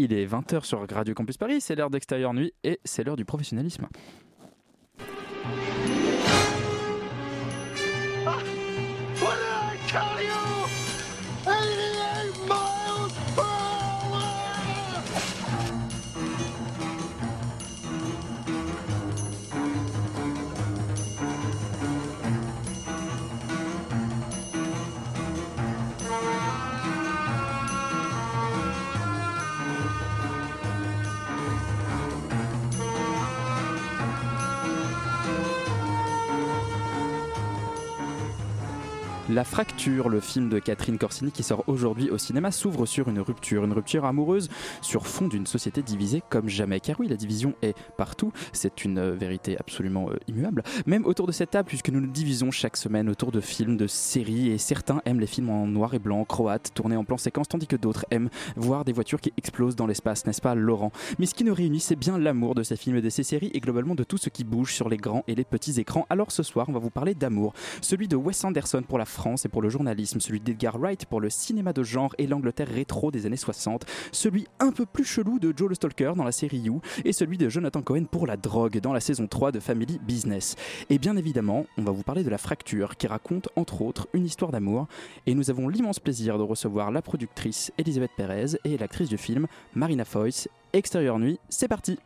Il est 20h sur Radio Campus Paris, c'est l'heure d'extérieur nuit et c'est l'heure du professionnalisme. La Fracture, le film de Catherine Corsini qui sort aujourd'hui au cinéma, s'ouvre sur une rupture, une rupture amoureuse sur fond d'une société divisée comme jamais. Car oui, la division est partout, c'est une vérité absolument euh, immuable. Même autour de cette table, puisque nous nous divisons chaque semaine autour de films, de séries, et certains aiment les films en noir et blanc, croates, tournés en plan séquence, tandis que d'autres aiment voir des voitures qui explosent dans l'espace, n'est-ce pas, Laurent? Mais ce qui nous réunit, c'est bien l'amour de ces films et de ces séries, et globalement de tout ce qui bouge sur les grands et les petits écrans. Alors ce soir, on va vous parler d'amour, celui de Wes Anderson pour la France et pour le journalisme, celui d'Edgar Wright pour le cinéma de genre et l'Angleterre rétro des années 60, celui un peu plus chelou de Joe le Stalker dans la série You et celui de Jonathan Cohen pour la drogue dans la saison 3 de Family Business. Et bien évidemment, on va vous parler de La Fracture qui raconte entre autres une histoire d'amour et nous avons l'immense plaisir de recevoir la productrice Elisabeth Perez et l'actrice du film Marina Foyce. Extérieur nuit, c'est parti.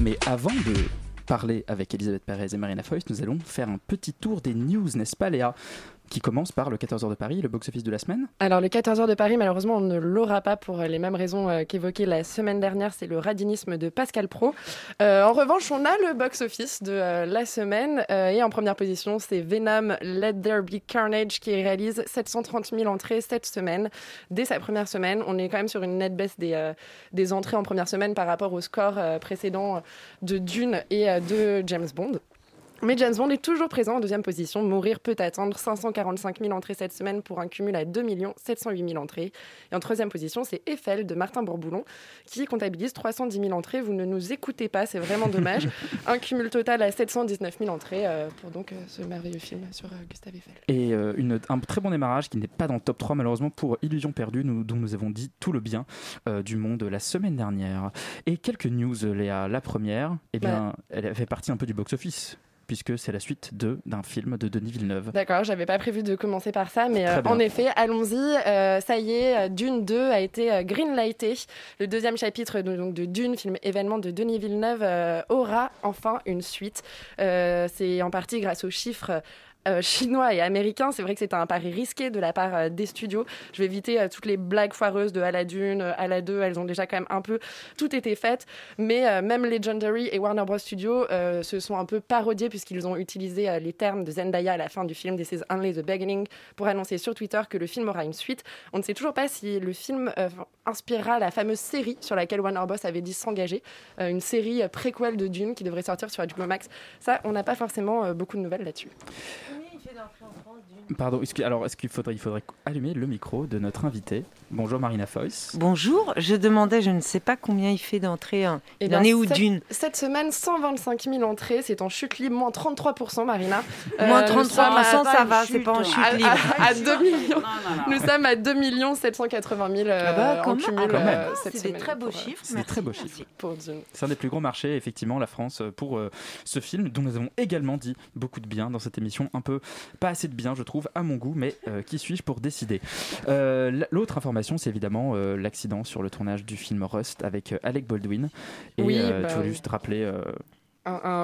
Mais avant de parler avec Elisabeth Perez et Marina Foyce, nous allons faire un petit tour des news, n'est-ce pas Léa? Qui commence par le 14h de Paris, le box-office de la semaine. Alors le 14h de Paris, malheureusement, on ne l'aura pas pour les mêmes raisons euh, qu'évoquées la semaine dernière, c'est le radinisme de Pascal Pro. Euh, en revanche, on a le box-office de euh, la semaine et en première position, c'est Venom Let There Be Carnage qui réalise 730 000 entrées cette semaine. Dès sa première semaine, on est quand même sur une nette baisse des, des entrées en première semaine par rapport au score précédent de Dune et de James Bond. Mais James Bond est toujours présent en deuxième position. Mourir peut attendre 545 000 entrées cette semaine pour un cumul à 2 708 000 entrées. Et en troisième position, c'est Eiffel de Martin Bourboulon qui comptabilise 310 000 entrées. Vous ne nous écoutez pas, c'est vraiment dommage. un cumul total à 719 000 entrées euh, pour donc euh, ce merveilleux film sur euh, Gustave Eiffel. Et une, un très bon démarrage qui n'est pas dans le top 3 malheureusement pour Illusion perdue, nous, dont nous avons dit tout le bien du monde la semaine dernière. Et quelques news, Léa. La première, eh bien, elle fait partie un peu du box-office puisque c'est la suite de d'un film de Denis Villeneuve. D'accord, j'avais pas prévu de commencer par ça, mais euh, en effet, allons-y. Euh, ça y est, Dune 2 a été euh, greenlighté. Le deuxième chapitre de, donc, de Dune, film événement de Denis Villeneuve, aura enfin une suite. c'est en partie grâce aux chiffres euh, chinois et américains. C'est vrai que c'était un pari risqué de la part euh, des studios. Je vais éviter euh, toutes les blagues foireuses de à la Dune, à la 2. Elles ont déjà quand même un peu tout été faites. Mais même Legendary et Warner Bros. Studios se sont un peu parodiés puisqu'ils ont utilisé les termes de Zendaya à la fin du film This is only the beginning pour annoncer sur Twitter que le film aura une suite. On ne sait toujours pas si le film inspirera la fameuse série sur laquelle Warner Bros. avait dit s'engager. une série préquelle de Dune qui devrait sortir sur HBO Max. Ça, on n'a pas forcément beaucoup de nouvelles là-dessus d'entrer en France Pardon, alors est-ce qu'il faudrait, il faudrait allumer le micro de notre invité Bonjour Marina Foyce. Bonjour, je demandais, je ne sais pas combien il fait d'entrées. Hein. Eh il en est où d'une? Cette semaine, 125 000 entrées, c'est en chute libre, moins 33 Marina. moins 33 ça va, c'est pas en chute libre. À, 2 millions. Nous sommes à 2 780 000 ah bah, en cumul ah, euh, C'est des très beaux chiffres. C'est des très beaux chiffres. C'est un des plus gros marchés, effectivement, la France, pour euh, ce film, dont nous avons également dit beaucoup de bien dans cette émission. Un peu, pas assez de bien, je trouve à mon goût, mais euh, qui suis-je pour décider? Euh, L'autre information, c'est évidemment euh, l'accident sur le tournage du film Rust avec Alec Baldwin. Et oui, bah tu veux juste rappeler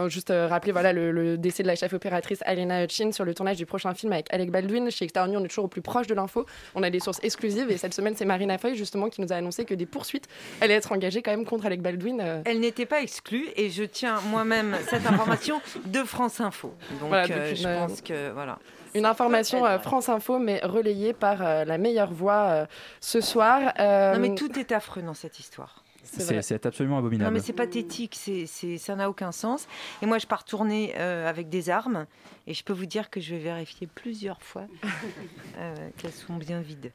juste rappeler voilà, le, décès de la chef opératrice Alena Hutchin sur le tournage du prochain film avec Alec Baldwin. Chez Extérieur on est toujours au plus proche de l'info. On a des sources exclusives et cette semaine, c'est Marina Foy justement qui nous a annoncé que des poursuites allaient être engagées quand même contre Alec Baldwin. Elle n'était pas exclue et je tiens moi-même cette information de France Info. Donc je pense que voilà. Une information euh, France Info, mais relayée par euh, la meilleure voix euh, ce soir. Non, mais tout est affreux dans cette histoire. C'est absolument abominable. Non, mais c'est pathétique, c'est ça n'a aucun sens. Et moi, je pars tourner avec des armes, et je peux vous dire que je vais vérifier plusieurs fois qu'elles sont bien vides.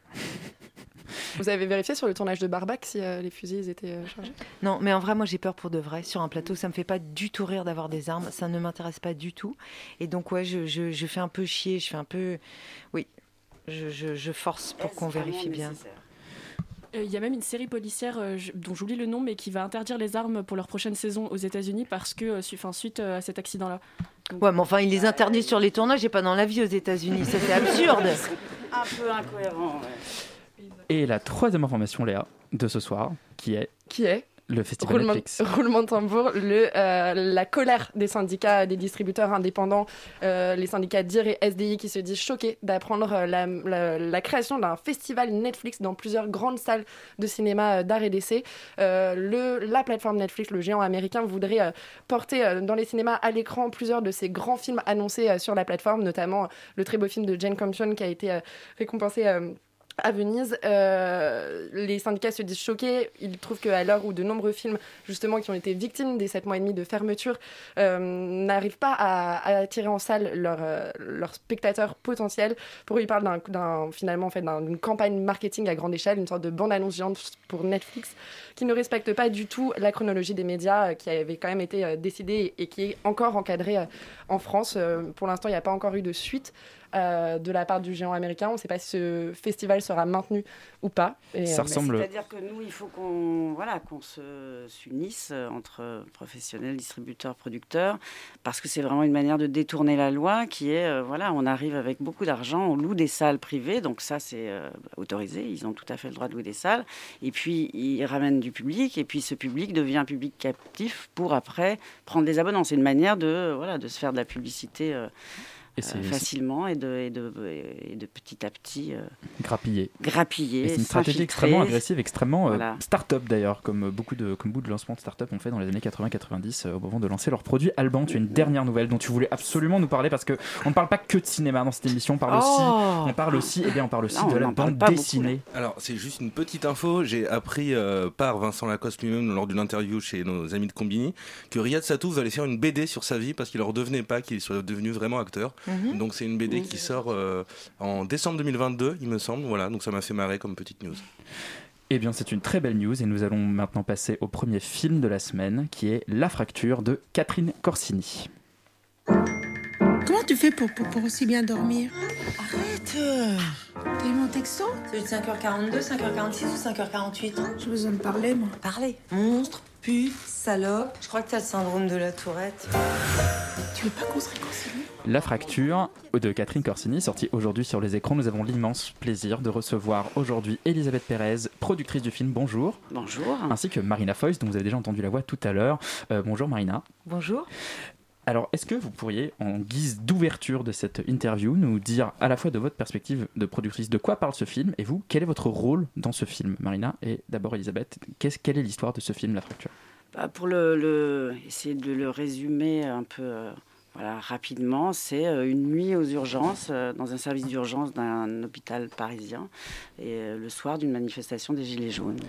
Vous avez vérifié sur le tournage de Barbac si les fusils étaient chargés? Non, mais en vrai, moi j'ai peur pour de vrai. Sur un plateau, ça me fait pas du tout rire d'avoir des armes. Ça ne m'intéresse pas du tout. Et donc, ouais, je, je, fais un peu chier. Je fais un peu. Oui, je, je force pour qu'on vérifie bien. Euh, il y a même une série policière euh, dont j'oublie le nom, mais qui va interdire les armes pour leur prochaine saison aux États-Unis parce que, euh, enfin, suite à cet accident-là. Ouais, mais enfin, ils les interdisent sur les tournages et pas dans la vie aux États-Unis. Ça, c'est absurde. Un peu incohérent. Et la troisième information, Léa, de ce soir, qui est. Qui est? Le festival roulement, Netflix. Roulement de tambour, le, euh, la colère des syndicats, des distributeurs indépendants, euh, les syndicats DIR et SDI qui se disent choqués d'apprendre euh, la, la, création d'un festival Netflix dans plusieurs grandes salles de cinéma d'art et d'essai. le, la plateforme Netflix, le géant américain, voudrait porter dans les cinémas à l'écran plusieurs de ces grands films annoncés sur la plateforme, notamment le très beau film de Jane Campion qui a été récompensé à Venise, euh, les syndicats se disent choqués. Ils trouvent qu'à l'heure où de nombreux films, justement, qui ont été victimes des 7 mois et demi de fermeture, euh, n'arrivent pas à, attirer en salle leurs leur spectateurs potentiels. Pour eux, ils parlent finalement en fait, d'une campagne marketing à grande échelle, une sorte de bande-annonce géante pour Netflix, qui ne respecte pas du tout la chronologie des médias, euh, qui avait quand même été décidée et qui est encore encadrée en France. pour l'instant, il n'y a pas encore eu de suite. Euh, de la part du géant américain. On ne sait pas si ce festival sera maintenu ou pas. ça euh, ressemble. C'est-à-dire que nous, il faut qu'on voilà, qu'on s'unisse euh, entre professionnels, distributeurs, producteurs, parce que c'est vraiment une manière de détourner la loi qui est voilà, on arrive avec beaucoup d'argent, on loue des salles privées, donc ça c'est autorisé, ils ont tout à fait le droit de louer des salles, et puis ils ramènent du public, et puis ce public devient un public captif pour après prendre des abonnements. C'est une manière de voilà de se faire de la publicité. Euh, facilement et de, et, de, et de, petit à petit euh, grappiller. grappiller c'est une stratégie extrêmement agressive, extrêmement euh, start-up d'ailleurs, comme beaucoup de comme beaucoup de lancements de start-up ont fait dans les années 80-90 au moment de lancer leurs produits. Alban, tu as une dernière nouvelle dont tu voulais absolument nous parler parce que on ne parle pas que de cinéma dans cette émission, on parle aussi, oh on parle aussi, et eh bien on parle aussi de la bande dessinée. Alors c'est juste une petite info, j'ai appris par Vincent Lacoste lui-même lors d'une interview chez nos amis de Combini que Riyad Satouf allait faire une BD sur sa vie parce qu'il ne redevenait pas qu'il soit devenu vraiment acteur. Mhm. Donc c'est une BD qui sort euh, en décembre 2022, il me semble. Voilà, donc ça m'a fait marrer comme petite news. Eh bien, c'est une très belle news et nous allons maintenant passer au premier film de la semaine qui est La fracture de Catherine Corsini. Comment tu fais pour, pour, aussi bien dormir? Arrête T'as eu mon texto? C'est 5h42, 5h46 ou 5h48 J'ai besoin de parler, moi. Parler Monstre, pute, salope. Je crois que t'as le syndrome de la tourette. Tu veux pas qu'on se réconcilie? La fracture de Catherine Corsini, sortie aujourd'hui sur les écrans. Nous avons l'immense plaisir de recevoir aujourd'hui Elisabeth Pérez, productrice du film. Bonjour. Bonjour. Ainsi que Marina Foyce, dont vous avez déjà entendu la voix tout à l'heure. Euh, bonjour Marina. Bonjour. Alors, est-ce que vous pourriez, en guise d'ouverture de cette interview, nous dire à la fois de votre perspective de productrice de quoi parle ce film et vous, quel est votre rôle dans ce film, Marina? Et d'abord, Elisabeth, quelle est l'histoire de ce film, La Fracture? Bah, Pour le, essayer de le résumer un peu euh, voilà, rapidement, c'est euh, une nuit aux urgences, euh, dans un service d'urgence d'un hôpital parisien, et le soir d'une manifestation des Gilets jaunes.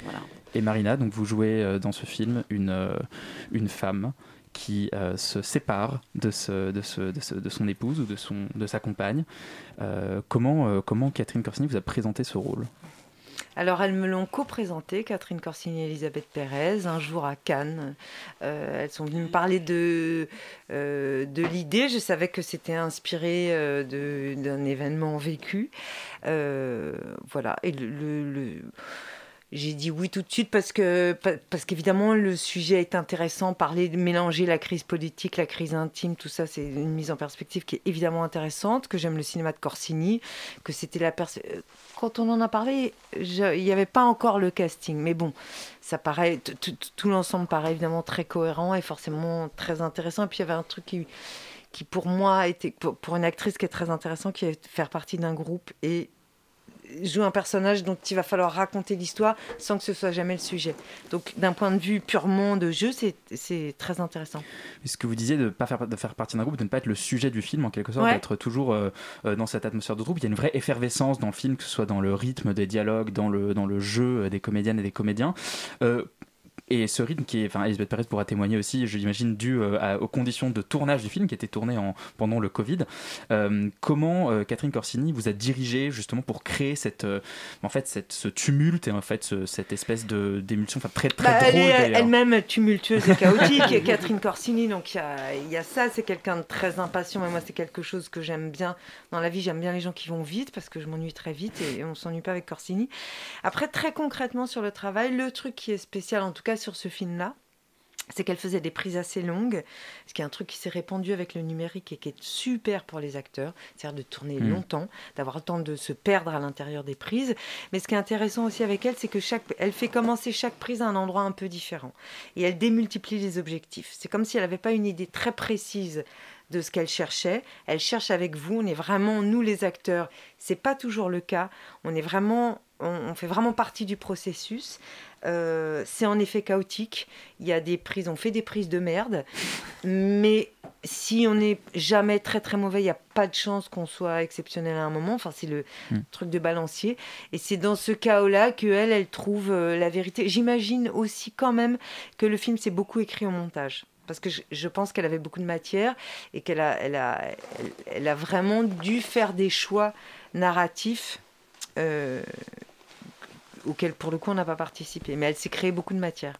Et Marina, donc vous jouez dans ce film une, une femme qui euh, se sépare de, ce, de, ce, de, son épouse ou de, son, de sa compagne. Euh, comment, euh, comment Catherine Corsini vous a présenté ce rôle? Alors, elles me l'ont co-présenté, Catherine Corsini et Elisabeth Pérez, un jour à Cannes. elles sont venues me parler de, de l'idée. Je savais que c'était inspiré d'un événement vécu. voilà. Et j'ai dit oui tout de suite parce que parce qu'évidemment le sujet est intéressant, parler de mélanger la crise politique, la crise intime, tout ça c'est une mise en perspective qui est évidemment intéressante, que j'aime le cinéma de Corsini, que c'était la quand on en a parlé, il n'y avait pas encore le casting, mais bon, ça paraît tout l'ensemble paraît évidemment très cohérent et forcément très intéressant. Et puis il y avait un truc qui qui pour moi était pour une actrice qui est très intéressant qui est faire partie d'un groupe et joue un personnage dont il va falloir raconter l'histoire sans que ce soit jamais le sujet. Donc d'un point de vue purement de jeu, c'est très intéressant. Ce que vous disiez de ne pas faire, de faire partie d'un groupe, de ne pas être le sujet du film en quelque sorte, d'être toujours euh, euh, dans cette atmosphère de groupe, il y a une vraie effervescence dans le film, que ce soit dans le rythme des dialogues, dans le, dans le jeu des comédiennes et des comédiens. Euh, et ce rythme qui est, enfin, Elisabeth Perez pourra témoigner aussi, je l'imagine, dû aux conditions de tournage du film qui était tourné en, pendant le Covid. comment Catherine Corsini vous a dirigé justement pour créer cette, en fait, cette, ce tumulte et en fait cette espèce de d'émulsion, enfin très très bah, drôle. Elle est elle-même tumultueuse et chaotique. Catherine Corsini, donc il y a, y a, ça, c'est quelqu'un de très impatient. Mais moi, c'est quelque chose que j'aime bien dans la vie. J'aime bien les gens qui vont vite parce que je m'ennuie très vite et on s'ennuie pas avec Corsini. Après, très concrètement sur le travail, le truc qui est spécial, en tout cas sur ce film-là, c'est qu'elle faisait des prises assez longues, ce qui est un truc qui s'est répandu avec le numérique et qui est super pour les acteurs, c'est-à-dire de tourner mm. longtemps, d'avoir le temps de se perdre à l'intérieur des prises. Mais ce qui est intéressant aussi avec elle, c'est que chaque, elle fait commencer chaque prise à un endroit un peu différent et elle démultiplie les objectifs. C'est comme si elle n'avait pas une idée très précise de ce qu'elle cherchait. Elle cherche avec vous. On est vraiment nous les acteurs. C'est pas toujours le cas. On est vraiment, on fait vraiment partie du processus. Euh, c'est en effet chaotique. Il y a des prises, on fait des prises de merde, mais si on n'est jamais très très mauvais, il n'y a pas de chance qu'on soit exceptionnel à un moment. Enfin, c'est le hmm. truc de balancier. Et c'est dans ce chaos-là qu'elle, elle trouve euh, la vérité. J'imagine aussi quand même que le film s'est beaucoup écrit au montage. Parce que je, pense qu'elle avait beaucoup de matière et qu'elle a, elle a, elle, a vraiment dû faire des choix narratifs euh, auquel pour le coup on n'a pas participé. Mais elle s'est créée beaucoup de matière.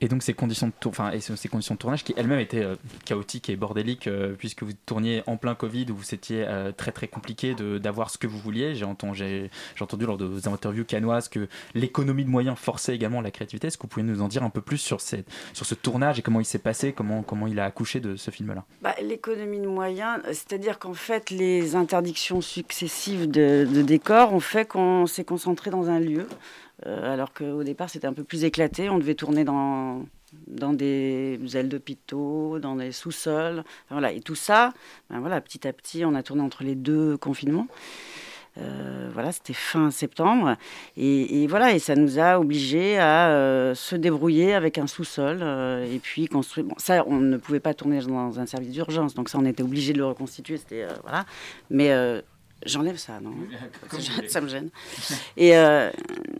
Et donc ces conditions de, enfin, ces conditions de tournage qui elles-mêmes étaient euh, chaotiques et bordéliques euh, puisque vous tourniez en plein Covid où c'était euh, très très compliqué d'avoir ce que vous vouliez. J'ai entendu, lors de vos interviews canoises que l'économie de moyens forçait également la créativité. Est-ce que vous pouvez nous en dire un peu plus sur, sur ce tournage et comment il s'est passé, comment, comment il a accouché de ce film-là? Bah, L'économie de moyens, c'est-à-dire qu'en fait les interdictions successives de, de décors ont fait qu'on s'est concentré dans un lieu. Euh, alors qu'au départ c'était un peu plus éclaté. On devait tourner dans, dans des ailes d'hôpitaux, dans des sous-sols. voilà. Et tout ça, ben voilà, petit à petit, on a tourné entre les deux confinements. Euh, voilà, c'était fin septembre. Et, voilà, et ça nous a obligés à euh, se débrouiller avec un sous-sol et puis construire. Bon, ça, on ne pouvait pas tourner dans un service d'urgence, donc ça, on était obligé de le reconstituer. C'était voilà. Mais J'enlève ça, non Ça me gêne. Et euh,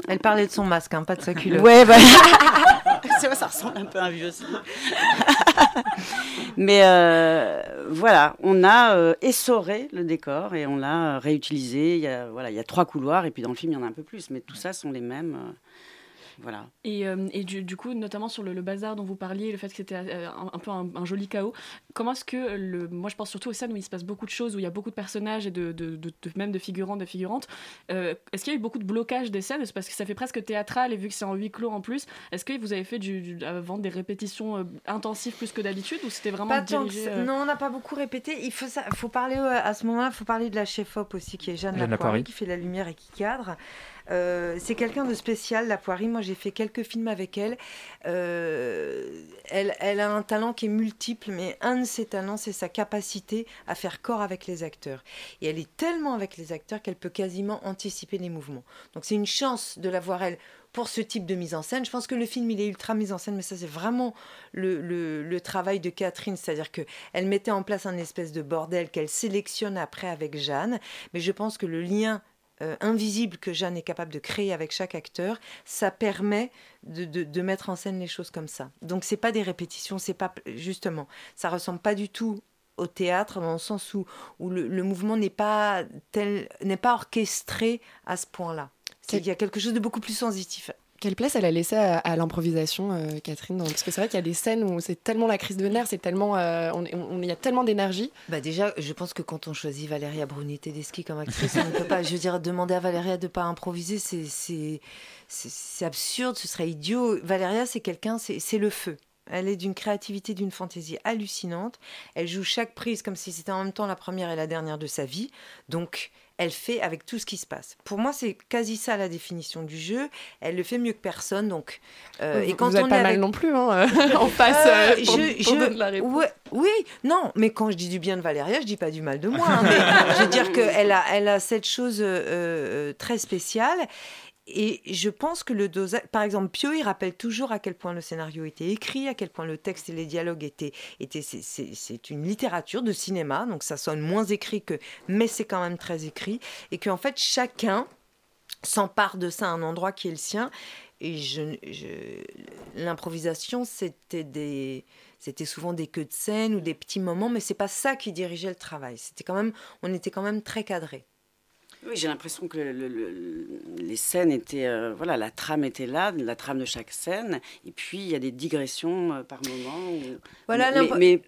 Elle parlait de son masque, hein, pas de sa culotte. Ouais, bah... ça ressemble un peu à un vieux. Mais euh, voilà, on a euh, essoré le décor et on l'a réutilisé. Il y, a, voilà, il y a trois couloirs et puis dans le film, il y en a un peu plus. Mais tout ça sont les mêmes. Voilà. Et, euh, et du, coup, notamment sur le, bazar dont vous parliez, le fait que c'était euh, un, peu un, joli chaos, comment est-ce que, le, moi je pense surtout aux scènes où il se passe beaucoup de choses, où il y a beaucoup de personnages et de, de, même de figurants, de figurantes, euh, est-ce qu'il y a eu beaucoup de blocage des scènes? Parce que ça fait presque théâtral et vu que c'est en huis clos en plus, est-ce que vous avez fait du, avant des répétitions intensives plus que d'habitude ou c'était vraiment dirigé, Non, on n'a pas beaucoup répété. Il faut, ça, faut parler à ce moment-là, il faut parler de la chef-op aussi, qui est Jeanne, Jeanne qui fait la lumière et qui cadre. Euh, c'est quelqu'un de spécial, la Poirie. Moi, j'ai fait quelques films avec elle. Euh, elle. elle. a un talent qui est multiple, mais un de ses talents, c'est sa capacité à faire corps avec les acteurs. Et elle est tellement avec les acteurs qu'elle peut quasiment anticiper les mouvements. Donc, c'est une chance de la voir, elle, pour ce type de mise en scène. Je pense que le film, il est ultra mis en scène, mais ça, c'est vraiment le, le, travail de Catherine. C'est-à-dire qu'elle mettait en place un espèce de bordel qu'elle sélectionne après avec Jeanne. Mais je pense que le lien euh, invisible que Jeanne est capable de créer avec chaque acteur, ça permet de, de, mettre en scène les choses comme ça. Donc c'est pas des répétitions, c'est pas justement, ça ressemble pas du tout au théâtre dans le sens où, où le, le mouvement n'est pas tel n'est pas orchestré à ce point-là. Il y a quelque chose de beaucoup plus sensitif quelle place elle a laissé à, l'improvisation, euh, Catherine Parce que c'est vrai qu'il y a des scènes où c'est tellement la crise de nerfs, c'est tellement, euh, on, y a tellement d'énergie. Bah déjà, je pense que quand on choisit Valéria Bruni Tedeschi comme actrice, on ne peut pas. Je veux dire, demander à Valéria de pas improviser, c'est c'est absurde, ce serait idiot. Valéria, c'est quelqu'un, c'est le feu. Elle est d'une créativité, d'une fantaisie hallucinante. Elle joue chaque prise comme si c'était en même temps la première et la dernière de sa vie. Donc, elle fait avec tout ce qui se passe. Pour moi, c'est quasi ça la définition du jeu. Elle le fait mieux que personne. Donc, euh, et quand vous on pas mal non plus, hein, en face. Euh, euh, je, je... oui, non, mais quand je dis du bien de Valéria, je dis pas du mal de moi. Hein, mais je veux dire qu'elle a, elle a cette chose très spéciale. Et je pense que le dosage, par exemple, Pio, il rappelle toujours à quel point le scénario était écrit, à quel point le texte et les dialogues étaient, étaient c'est une littérature de cinéma, donc ça sonne moins écrit que, mais c'est quand même très écrit, et qu'en fait chacun s'empare de ça à un endroit qui est le sien et je, l'improvisation, c'était des, c'était souvent des queues de scène ou des petits moments, mais c'est pas ça qui dirigeait le travail. C'était quand même, on était quand même très cadré. Oui, j'ai l'impression que les scènes étaient, euh, voilà, la trame était là, la trame de chaque scène, et puis il y a des digressions euh, par moment. Voilà, mais,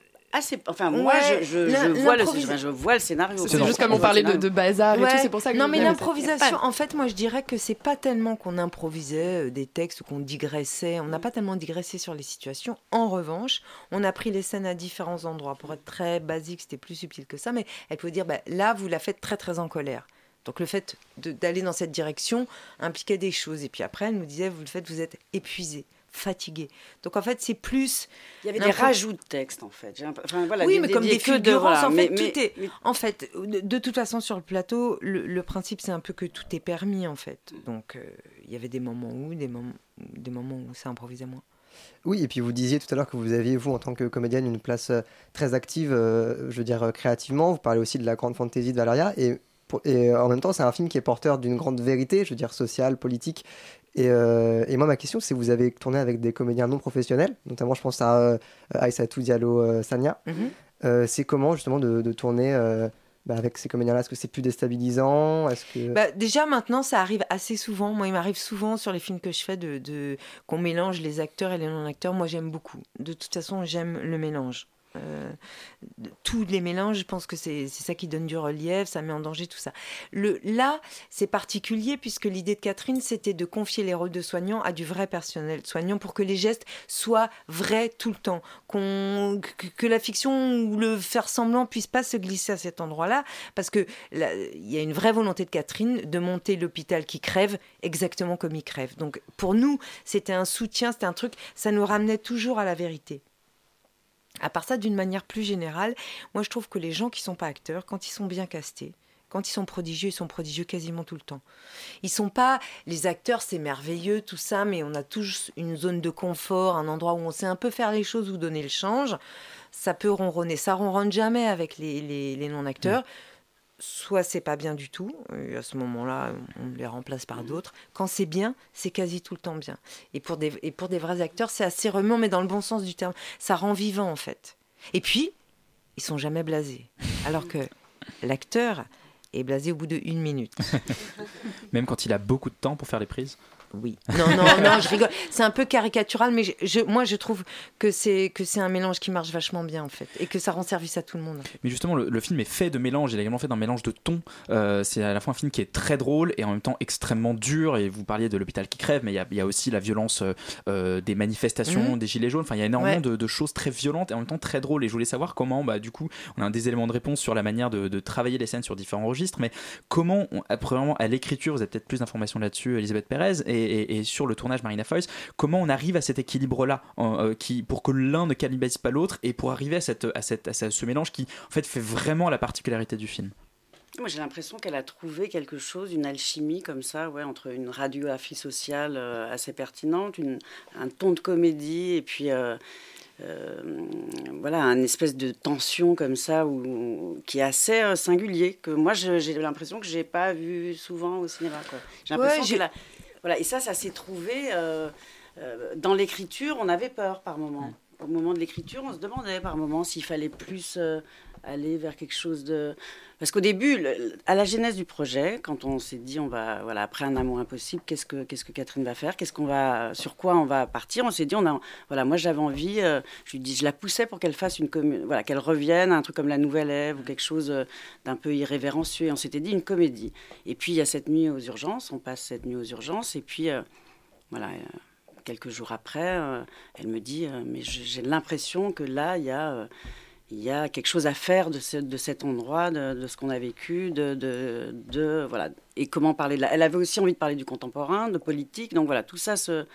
enfin moi je, je, vois le, je, vois le scénario. C'est juste comme on parlait de, bazar et tout c'est pour ça que non mais l'improvisation en fait moi je dirais que c'est pas tellement qu'on improvisait euh, des textes ou qu'on digressait. On n'a pas tellement digressé sur les situations. En revanche on a pris les scènes à différents endroits. Pour être très basique c'était plus subtil que ça mais elle pouvait dire bah, là vous la faites très très en colère donc le fait d'aller dans cette direction impliquait des choses. Et puis après, elle nous disait, vous le faites, vous êtes épuisé fatigué. Donc en fait, c'est plus. Il y avait des rajouts de texte en fait. Enfin, voilà, oui, mais comme des fulgurances, en fait, tout est. En fait, de, toute façon, sur le plateau, le, principe, c'est un peu que tout est permis en fait. Donc euh, il y avait des moments où, des moments, des moments où ça improvisait moins. Oui, et puis vous disiez tout à l'heure que vous aviez, vous, en tant que comédienne, une place euh, très active, euh, je veux dire, créativement. Vous parlez aussi de la grande fantaisie de Valeria. Et et en même temps, c'est un film qui est porteur d'une grande vérité, je veux dire sociale, politique. Et, euh, et moi, ma question, c'est vous avez tourné avec des comédiens non professionnels, notamment je pense à euh, Aïssatou Diallo euh, Sania. Mhm. c'est comment justement de, tourner bah, avec ces comédiens-là? Est-ce que c'est plus déstabilisant? Est-ce que... Bah, déjà, maintenant, ça arrive assez souvent. Moi, il m'arrive souvent sur les films que je fais de, de... qu'on mélange les acteurs et les non-acteurs. Moi, j'aime beaucoup. De toute façon, j'aime le mélange. Euh, tous les mélanges, je pense que c'est ça qui donne du relief, ça met en danger tout ça. Le, là, c'est particulier puisque l'idée de Catherine, c'était de confier les rôles de soignants à du vrai personnel soignant pour que les gestes soient vrais tout le temps, qu'on que, la fiction ou le faire semblant puisse pas se glisser à cet endroit-là, parce que il y a une vraie volonté de Catherine de monter l'hôpital qui crève exactement comme il crève. Donc pour nous, c'était un soutien, c'était un truc, ça nous ramenait toujours à la vérité. À part ça, d'une manière plus générale, moi je trouve que les gens qui sont pas acteurs, quand ils sont bien castés, quand ils sont prodigieux, ils sont prodigieux quasiment tout le temps. Ils sont pas les acteurs, c'est merveilleux tout ça, mais on a tous une zone de confort, un endroit où on sait un peu faire les choses ou donner le change. Ça peut ronronner, ça ronronne jamais avec les, non acteurs soit c'est pas bien du tout, et à ce moment-là, on les remplace par d'autres. Quand c'est bien, c'est quasi tout le temps bien. Et pour des, et pour des vrais acteurs, c'est assez remuant, mais dans le bon sens du terme. Ça rend vivant, en fait. Et puis, ils sont jamais blasés. Alors que l'acteur est blasé au bout de une minute. Même quand il a beaucoup de temps pour faire les prises oui. Non, non, non, je rigole. C'est un peu caricatural, mais je, moi, je trouve que c'est que c'est un mélange qui marche vachement bien en fait, et que ça rend service à tout le monde. Mais justement, le, film est fait de mélange. Il est également fait d'un mélange de tons. Euh, c'est à la fois un film qui est très drôle et en même temps extrêmement dur. Et vous parliez de l'hôpital qui crève, mais il y, a, aussi la violence euh, euh, des manifestations, mhm. des gilets jaunes. Enfin, il y a énormément de, choses très violentes et en même temps très drôles. Et je voulais savoir comment, bah, du coup, on a des éléments de réponse sur la manière de, travailler les scènes sur différents registres, mais comment, on, premièrement, à l'écriture, vous avez peut-être plus d'informations là-dessus, Elisabeth Pérez, et, et sur le tournage Marina Foïs, comment on arrive à cet équilibre-là euh, qui, pour que l'un ne cannibalise pas l'autre et pour arriver à, cette, à, cette, à ce mélange qui en fait fait vraiment la particularité du film? Moi, j'ai l'impression qu'elle a trouvé quelque chose, une alchimie comme ça, ouais, entre une radiographie sociale euh, assez pertinente, une, un ton de comédie, et puis euh, voilà, un espèce de tension comme ça, où, qui est assez singulier, que moi, j'ai l'impression que je n'ai pas vu souvent au cinéma. J'ai l'impression que voilà, et ça, ça s'est trouvé euh, euh, dans l'écriture. On avait peur par moment. Au moment de l'écriture, on se demandait par moment s'il fallait plus euh, aller vers quelque chose de. Parce qu'au début, à la genèse du projet, quand on s'est dit, on va, voilà, après un amour impossible, qu'est-ce que, qu'est-ce que Catherine va faire? Qu'est-ce qu'on va, sur quoi on va partir? On s'est dit, on a, voilà, moi j'avais envie, je lui dis, je la poussais pour qu'elle fasse une, voilà, qu'elle revienne à un truc comme La Nouvelle Ève ou quelque chose d'un peu irrévérencieux. On s'était dit une comédie. Et puis il y a cette nuit aux urgences, on passe cette nuit aux urgences, et puis voilà quelques jours après, elle me dit Mais j'ai l'impression que là, il y a il y a quelque chose à faire de, cet endroit, de, ce qu'on a vécu, de, voilà, et comment parler de la... Elle avait aussi envie de parler du contemporain, de politique, donc voilà, tout ça se,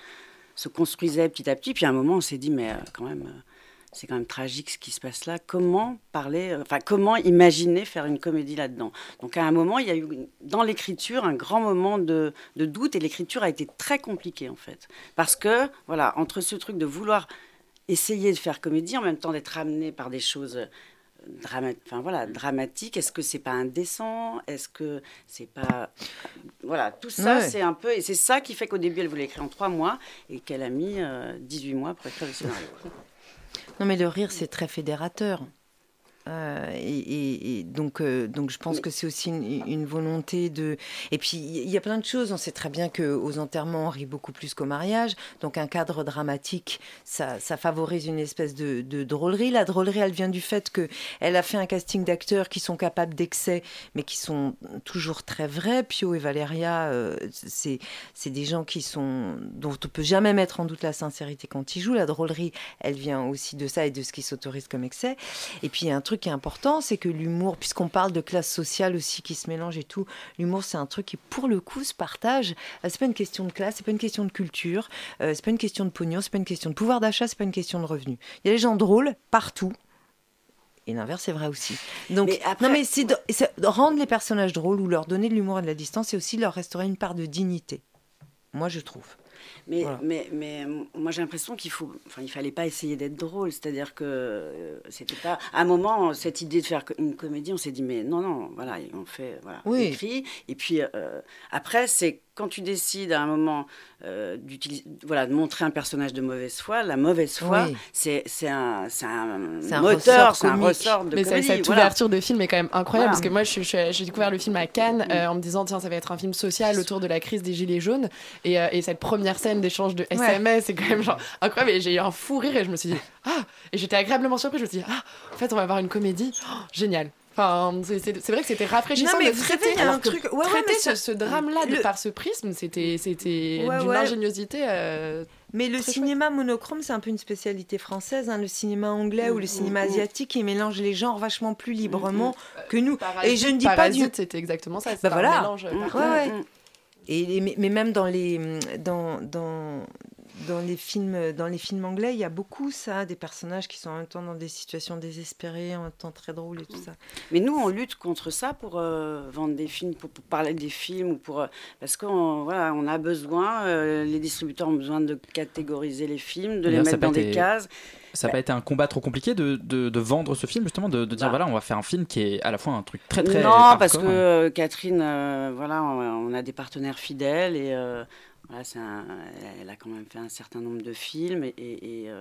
se construisait petit à petit. Puis à un moment, on s'est dit, mais euh, quand même, euh, c'est quand même tragique ce qui se passe là. Comment parler, euh, enfin, comment imaginer faire une comédie là-dedans? Donc à un moment, il y a eu dans l'écriture un grand moment de, de doute, et l'écriture a été très compliquée en fait, parce que voilà, entre ce truc de vouloir essayer de faire comédie en même temps d'être amené par des choses enfin voilà, dramatique. Est-ce que c'est pas indécent? Est-ce que c'est pas voilà tout ça c'est un peu et c'est ça qui fait qu'au début elle voulait écrire en trois mois et qu'elle a mis 18 mois pour écrire le scénario. Non mais le rire c'est très fédérateur. Euh, et, donc, euh, donc je pense que c'est aussi une, volonté de. Et puis il y a plein de choses. On sait très bien qu'aux enterrements on rit beaucoup plus qu'au mariage. Donc un cadre dramatique, ça, ça favorise une espèce de, de, drôlerie. La drôlerie, elle vient du fait que elle a fait un casting d'acteurs qui sont capables d'excès, mais qui sont toujours très vrais. Pio et Valéria, euh, c'est c'est des gens qui sont dont on peut jamais mettre en doute la sincérité quand ils jouent. La drôlerie, elle vient aussi de ça et de ce qui s'autorise comme excès. Et puis il y a un truc qui est important, c'est que l'humour, puisqu'on parle de classe sociale aussi qui se mélange et tout, l'humour c'est un truc qui pour le coup se partage. Euh, c'est pas une question de classe, c'est pas une question de culture, euh, c'est pas une question de pognon, c'est pas une question de pouvoir d'achat, c'est pas une question de revenus. Il y a des gens drôles partout. Et l'inverse est vrai aussi. Donc, mais non, mais c'est rendre les personnages drôles ou leur donner de l'humour et de la distance, c'est aussi leur restaurer une part de dignité. Moi, je trouve. Mais, mais, mais moi, j'ai l'impression qu'il faut, enfin, il fallait pas essayer d'être drôle. C'est-à-dire que euh, c'était pas. À un moment, cette idée de faire une comédie, on s'est dit, mais non, non, voilà, on fait, voilà, on écrit. Et puis euh, après, c'est quand tu décides à un moment euh, voilà, de montrer un personnage de mauvaise foi, la mauvaise foi, c'est un, un, moteur, c'est un ressort de Mais comédie. cette ouverture de film est quand même incroyable parce que moi, j'ai découvert le film à Cannes euh, en me disant, tiens, ça va être un film social autour de la crise des Gilets jaunes. Et, euh, et cette première scène d'échange de SMS, c'est quand même genre incroyable. Et j'ai eu un fou rire et je me suis dit, ah Et j'étais agréablement surprise. Je me suis dit, ah, en fait, on va avoir une comédie. Oh, génial. Enfin, c'est vrai que c'était rafraîchissant mais de traiter, un truc, ouais, traiter ce, drame-là de par ce prisme, c'était c'était d'une ingéniosité. Euh, mais le cinéma monochrome, c'est un peu une spécialité française. Hein. Le cinéma anglais ou le mm, cinéma mm, mm. asiatique, il mélange les genres vachement plus librement que nous. et je ne dis pas du. C'était exactement ça. Bah voilà. Un mélange et mais, même dans les dans, dans dans les films, dans les films anglais, il y a beaucoup ça, des personnages qui sont en même temps dans des situations désespérées, en même temps très drôles et tout ça. Mais nous, on lutte contre ça pour euh, vendre des films, pour, parler des films, ou pour, euh, parce qu'on voilà, on a besoin, euh, les distributeurs ont besoin de catégoriser les films, de les mettre dans des cases. Ça n'a pas été un combat trop compliqué de, de, vendre ce film, justement, de, dire bah. voilà, on va faire un film qui est à la fois un truc très très. Non, parce que Catherine, voilà, on, a des partenaires fidèles et voilà, un, elle a quand même fait un certain nombre de films et, et,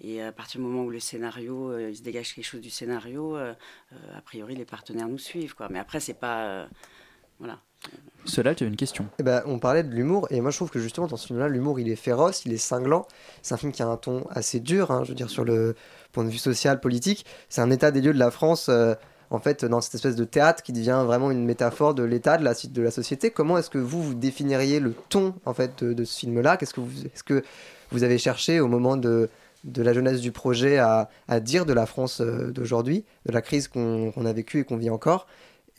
et, euh, à partir du moment où le scénario, euh, il se dégage quelque chose du scénario, euh, a priori les partenaires nous suivent. Quoi. Mais après, c'est pas. voilà. Cela, tu as une question? Eh ben, on parlait de l'humour, et moi je trouve que justement dans ce film-là, l'humour il est féroce, il est cinglant. C'est un film qui a un ton assez dur, hein, je veux dire, sur le point de vue social, politique. C'est un état des lieux de la France en fait, dans cette espèce de théâtre qui devient vraiment une métaphore de l'état, de la, société. Comment est-ce que vous, vous définiriez le ton, en fait, de, ce film-là? Qu'est-ce que vous, avez cherché au moment de, la jeunesse du projet à, dire de la France euh, d'aujourd'hui, de la crise qu'on, a vécue et qu'on vit encore?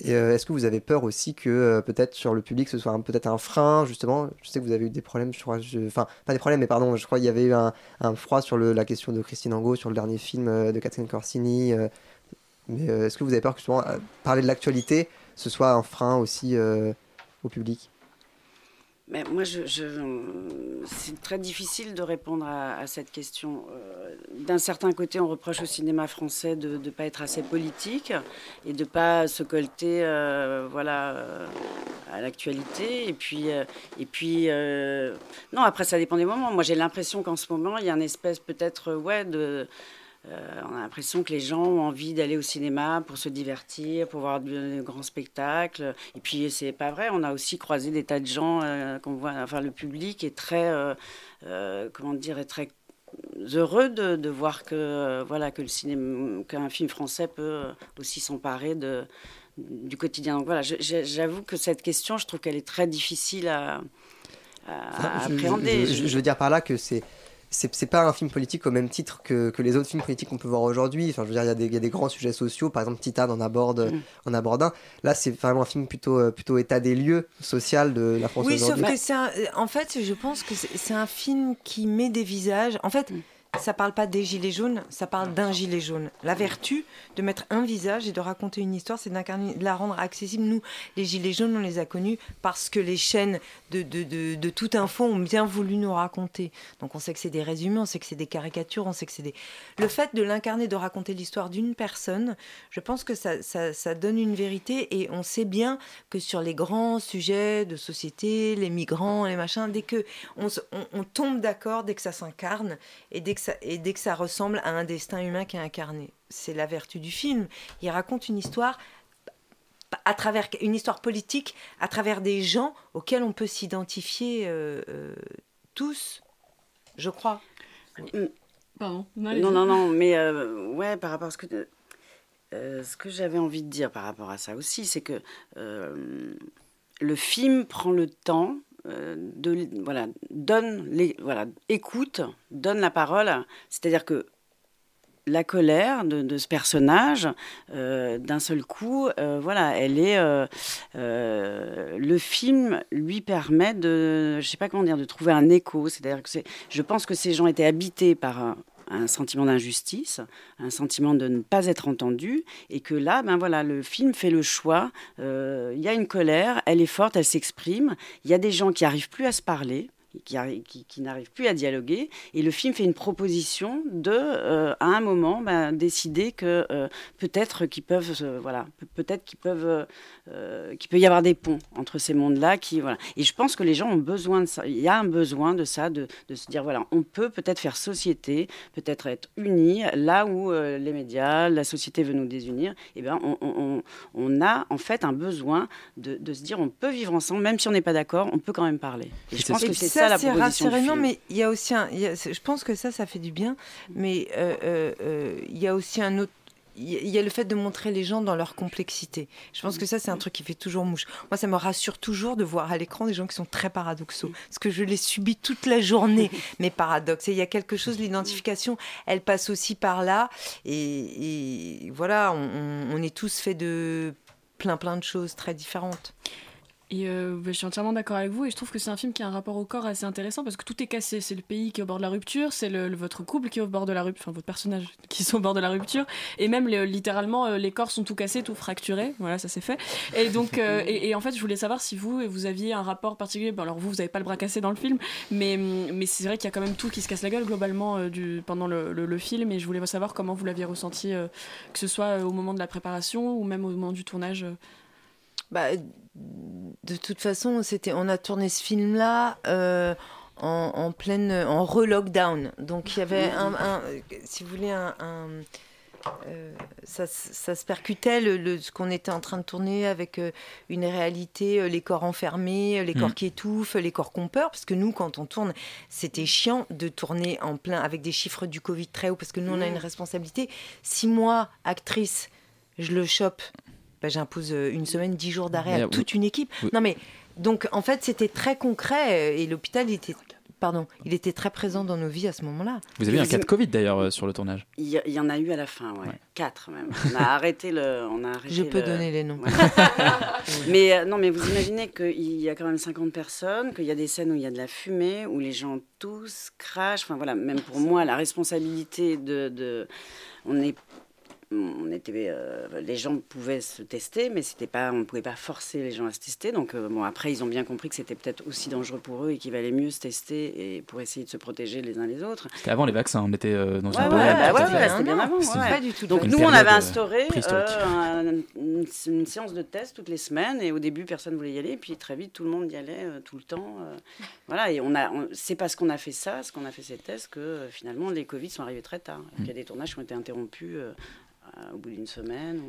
Euh, est-ce que vous avez peur aussi que euh, peut-être sur le public ce soit peut-être un frein justement? Je sais que vous avez eu des problèmes, je crois, enfin pas des problèmes, mais pardon, je crois qu'il y avait eu un, un froid sur la question de Christine Angot sur le dernier film de Catherine Corsini. Mais euh, est-ce que vous avez peur que souvent, euh, parler de l'actualité, ce soit un frein aussi euh, au public? Mais moi, je, c'est très difficile de répondre à, cette question. D'un certain côté, on reproche au cinéma français de ne pas être assez politique et de ne pas se colter voilà, à l'actualité. Et puis, et puis non, après, ça dépend des moments. Moi, j'ai l'impression qu'en ce moment, il y a une espèce peut-être ouais, de euh, on a l'impression que les gens ont envie d'aller au cinéma pour se divertir, pour voir de, grands spectacles. Et puis c'est pas vrai. On a aussi croisé des tas de gens euh, qu'on voit. Enfin, le public est très, euh, comment dire, est très heureux de, voir que voilà que le cinéma, qu'un film français peut aussi s'emparer de du quotidien. Donc voilà, j'avoue que cette question, je trouve qu'elle est très difficile à, appréhender. je, veux dire par là que c'est c'est pas un film politique au même titre que, que les autres films politiques qu'on peut voir aujourd'hui. Enfin, je veux dire, il y, y, a des grands sujets sociaux. Par exemple, Titane en aborde, mm. en aborde un. Là, c'est vraiment un film plutôt, euh, plutôt état des lieux social de la France aujourd'hui. Oui, sauf que c'est En fait, je pense que c'est un film qui met des visages. En fait, mm. Ça parle pas des gilets jaunes, ça parle d'un gilet jaune. La vertu de mettre un visage et de raconter une histoire, c'est d'incarner, de la rendre accessible. Nous, les gilets jaunes, on les a connus parce que les chaînes de, de, de, de toute info ont bien voulu nous raconter. Donc on sait que c'est des résumés, on sait que c'est des caricatures, on sait que c'est des... Le fait de l'incarner, de raconter l'histoire d'une personne, je pense que ça, ça, ça donne une vérité et on sait bien que sur les grands sujets de société, les migrants, les machins, dès que on, on, on tombe d'accord, dès que ça s'incarne et dès que et dès que ça ressemble à un destin humain qui est incarné. C'est la vertu du film. Il raconte une histoire à travers une histoire politique, à travers des gens auxquels on peut s'identifier euh, euh, tous, je crois. Pardon. Non, non, non, mais euh, ouais, par rapport à ce que ce que j'avais envie de dire par rapport à ça aussi, c'est que le film prend le temps de, voilà, donne les, voilà, écoute, donne la parole. C'est-à-dire que la colère de, ce personnage, euh, d'un seul coup, euh, voilà, elle est. le film lui permet de, je sais pas comment dire, de trouver un écho. C'est-à-dire que je pense que ces gens étaient habités par un sentiment d'injustice, un sentiment de ne pas être entendu, et que là, ben voilà, le film fait le choix. Euh, il y a une colère, elle est forte, elle s'exprime. Il y a des gens qui arrivent plus à se parler qui, qui, n'arrivent plus à dialoguer. Et le film fait une proposition de, euh, à un moment, ben, décider que euh, peut-être qu'ils peuvent, voilà, peut-être qu'ils peuvent, euh, qu'il peut y avoir des ponts entre ces mondes-là. Qui, voilà. Et je pense que les gens ont besoin de ça. Il y a un besoin de ça, de, de se dire, voilà, on peut peut-être faire société, peut-être être unis, là où les médias, la société veut nous désunir. Et eh on, on, on, a en fait un besoin de, de, se dire, on peut vivre ensemble, même si on n'est pas d'accord, on peut quand même parler. Et je pense que c'est ça c'est rassurant, mais il y a aussi un. je pense que ça, ça fait du bien, mais euh, euh, euh, il y a aussi un autre il y a le fait de montrer les gens dans leur complexité. Je pense que ça, c'est un truc qui fait toujours mouche. Moi, ça me rassure toujours de voir à l'écran des gens qui sont très paradoxaux. Parce que je les subis toute la journée, mes paradoxes. Et il y a quelque chose, l'identification, elle passe aussi par là. Et, voilà, on, on, est tous faits de plein, plein de choses très différentes. Et euh, bah, je suis entièrement d'accord avec vous et je trouve que c'est un film qui a un rapport au corps assez intéressant parce que tout est cassé. C'est le pays qui est au bord de la rupture, c'est votre couple qui est au bord de la rupture, enfin votre personnage qui sont au bord de la rupture et même littéralement euh, les corps sont tout cassés, tout fracturés. Voilà, ça c'est fait. Et donc, euh, et, en fait, je voulais savoir si vous, vous aviez un rapport particulier. Alors vous, vous n'avez pas le bras cassé dans le film, mais, c'est vrai qu'il y a quand même tout qui se casse la gueule globalement pendant le, le, film et je voulais savoir comment vous l'aviez ressenti, que ce soit au moment de la préparation ou même au moment du tournage. Bah, de toute façon, c'était, on a tourné ce film-là euh, en, en, pleine, en re-lockdown. Donc il y avait un, si vous voulez, un, euh, ça, ça, se percutait le, ce qu'on était en train de tourner avec euh, une réalité, les corps enfermés, les corps mm. qui étouffent, les corps qu'on peur. Parce que nous, quand on tourne, c'était chiant de tourner en plein avec des chiffres du Covid très haut, parce que nous, on a une responsabilité. Si moi, actrice, je le chope bah, j'impose euh, une semaine, dix jours d'arrêt à toute une équipe. Non, mais donc en fait, c'était très concret euh, et l'hôpital était. Pardon, il était très présent dans nos vies à ce moment-là. Vous avez eu un cas de Covid d'ailleurs euh, sur le tournage il y, en a eu à la fin, ouais. Quatre même. On a arrêté le. On a arrêté Je peux donner les noms. mais non, mais vous imaginez qu'il y a quand même 50 personnes, qu'il y a des scènes où il y a de la fumée, où les gens tous crachent. Enfin voilà, même pour moi, la responsabilité de. de on est on était, euh, les gens pouvaient se tester, mais c'était pas, on ne pouvait pas forcer les gens à se tester. Donc euh, bon, après, ils ont bien compris que c'était peut-être aussi dangereux pour eux et qu'il valait mieux se tester et pour essayer de se protéger les uns les autres. C'était avant les vaccins, on était euh, dans une période. Ouais, c'était bien avant. Pas du tout. Donc nous, on avait instauré une, séance de test toutes les semaines et au début, personne voulait y aller, et puis très vite, tout le monde y allait tout le temps. voilà, et on a, c'est parce qu'on a fait ça, ce qu'on a fait ces tests, que finalement les Covid sont arrivés très tard. Il y a des tournages qui ont été interrompus au bout d'une semaine.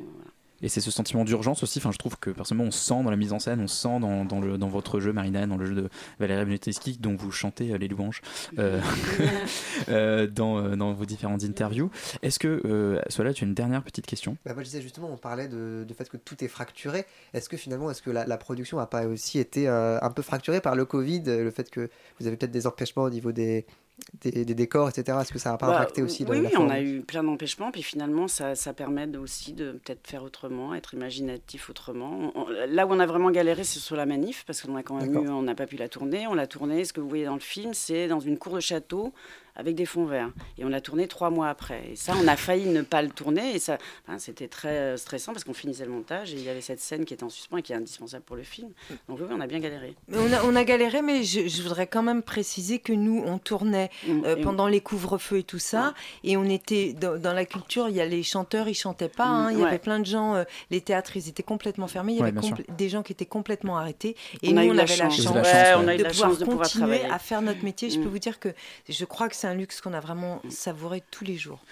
Et c'est ce sentiment d'urgence aussi. Enfin, je trouve que personnellement, on sent dans la mise en scène, on sent dans, dans, le, dans votre jeu, Marina, dans le jeu de Valérie Beneteski, dont vous chantez euh, les louanges euh, euh, dans, dans, vos différentes interviews. Est-ce que, euh, là, tu as une dernière petite question? Bah, Moi, je disais justement, on parlait de, du fait que tout est fracturé. Est-ce que finalement, est-ce que la, la production n'a pas aussi été un peu fracturée par le Covid, le fait que vous avez peut-être des empêchements au niveau des des, décors, etc. Est-ce que ça n'a pas bah, impacté aussi Oui, oui on a eu plein d'empêchements, puis finalement, ça, ça permet aussi de peut-être faire autrement, être imaginatif autrement. là où on a vraiment galéré, c'est sur la manif, parce qu'on a quand même eu, on n'a pas pu la tourner. On l'a tournée, ce que vous voyez dans le film, c'est dans une cour de château avec des fonds verts. Et on l'a tourné trois mois après. Et ça, on a failli ne pas le tourner. Et ça, c'était très euh, stressant parce qu'on finissait le montage et il y avait cette scène qui était en suspens et qui est indispensable pour le film. Donc oui, on a bien galéré. On a, on a galéré, mais je, voudrais quand même préciser que nous, on tournait mm. euh, pendant les couvre-feux et tout ça. Et on était dans, la culture, il y a les chanteurs, ils chantaient pas. Hein. il y avait plein de gens, euh, les théâtres, ils étaient complètement fermés. Il y avait des gens qui étaient complètement arrêtés. Et nous, on avait la chance, de, pouvoir continuer à faire notre métier. Je peux mm. vous dire que je crois que c'est un luxe qu'on a vraiment savouré tous les jours.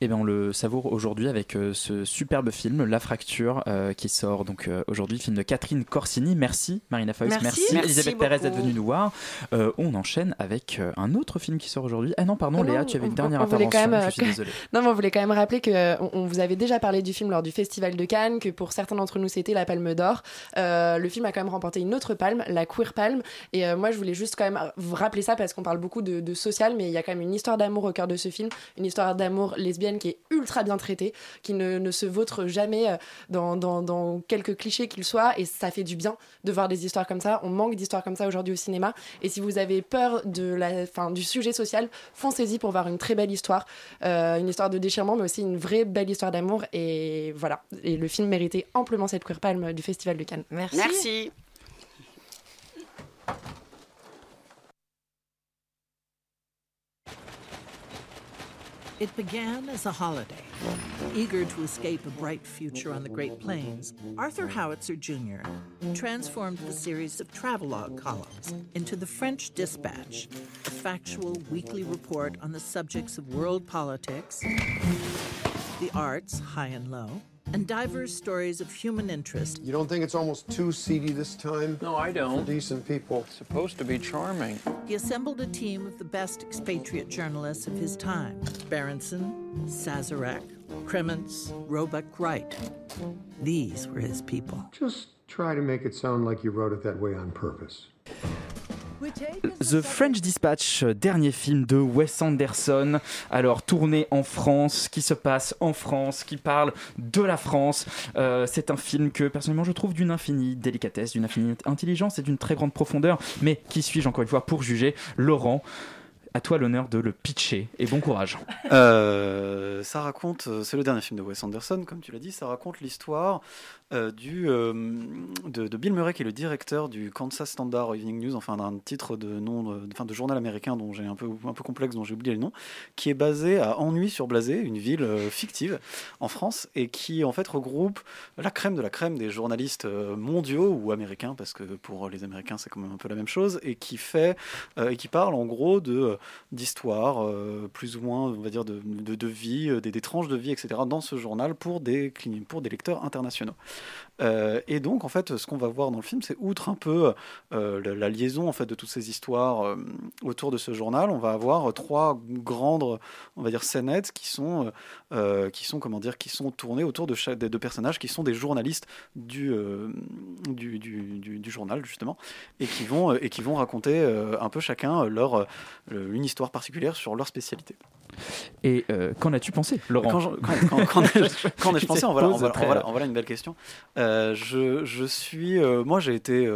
Eh bien, on le savoure aujourd'hui avec euh, ce superbe film, La Fracture, euh, qui sort donc euh, aujourd'hui, film de Catherine Corsini. Merci Marina Foïs, merci, Elisabeth Pérez d'être venue nous voir. on enchaîne avec un autre film qui sort aujourd'hui. Ah non, pardon, Léa, tu avais une dernière intervention. je suis désolée. Non, mais on voulait quand même rappeler que on, vous avait déjà parlé du film lors du Festival de Cannes, que pour certains d'entre nous c'était la Palme d'Or. le film a quand même remporté une autre palme, la Queer Palme. Et moi, je voulais juste quand même vous rappeler ça parce qu'on parle beaucoup de, de social, mais il y a quand même une histoire d'amour au cœur de ce film, une histoire d'amour lesbienne qui est ultra bien traitée, qui ne, se vautre jamais euh, dans, quelques clichés qu'ils soient, et ça fait du bien de voir des histoires comme ça. On manque d'histoires comme ça aujourd'hui au cinéma, et si vous avez peur de la, fin, du sujet social, foncez-y pour voir une très belle histoire, euh, une histoire de déchirement, mais aussi une vraie belle histoire d'amour, et voilà. Et le film méritait amplement cette queer palme du Festival de Cannes. Merci. Merci. It began as a holiday. Eager to escape a bright future on the Great Plains, Arthur Howitzer Jr. transformed the series of travelogue columns into the French Dispatch, a factual weekly report on the subjects of world politics, the arts, high and low, and diverse stories of human interest. You don't think it's almost too seedy this time? No, I don't. For decent people. It's supposed to be charming. He assembled a team of the best expatriate journalists of his time Berenson, Sazarek, Kremens, Roebuck Wright. These were his people. Just try to make it sound like you wrote it that way on purpose. The French Dispatch, dernier film de Wes Anderson. Alors, tourné en France, qui se passe en France, qui parle de la France. Euh, c'est un film que, personnellement, je trouve d'une infinie délicatesse, d'une infinie intelligence et d'une très grande profondeur. Mais qui suis-je, encore une fois, pour juger? Laurent à toi l'honneur de le pitcher et bon courage. Euh, ça raconte, euh, c'est le dernier film de Wes Anderson, comme tu l'as dit, ça raconte l'histoire euh, du, de, Bill Murray, qui est le directeur du Kansas Standard Evening News, enfin d'un titre de nom, enfin, de journal américain dont j'ai un peu, un peu complexe, dont j'ai oublié le nom, qui est basé à Ennui-sur-Blasé, une ville fictive en France, et qui en fait regroupe la crème de la crème des journalistes mondiaux ou américains, parce que pour les Américains c'est quand même un peu la même chose, et qui fait et qui parle en gros de d'histoire, plus ou moins, on va dire de, vie, des, des, tranches de vie, etc. dans ce journal pour des pour des lecteurs internationaux. Euh, et donc, en fait, ce qu'on va voir dans le film, c'est outre un peu euh, la, liaison en fait de toutes ces histoires euh, autour de ce journal, on va avoir trois grandes, on va dire, scénettes qui sont, qui sont comment dire, qui sont tournées autour de chaque, des deux personnages qui sont des journalistes du, du, du, du, journal justement, et qui vont et qui vont raconter un peu chacun leur une histoire particulière sur leur spécialité. Et euh, qu'en as-tu pensé, Laurent? Quand, ai-je pensé? En voilà, en, voilà, une belle question. Euh, je, je, suis, euh, moi, j'ai été,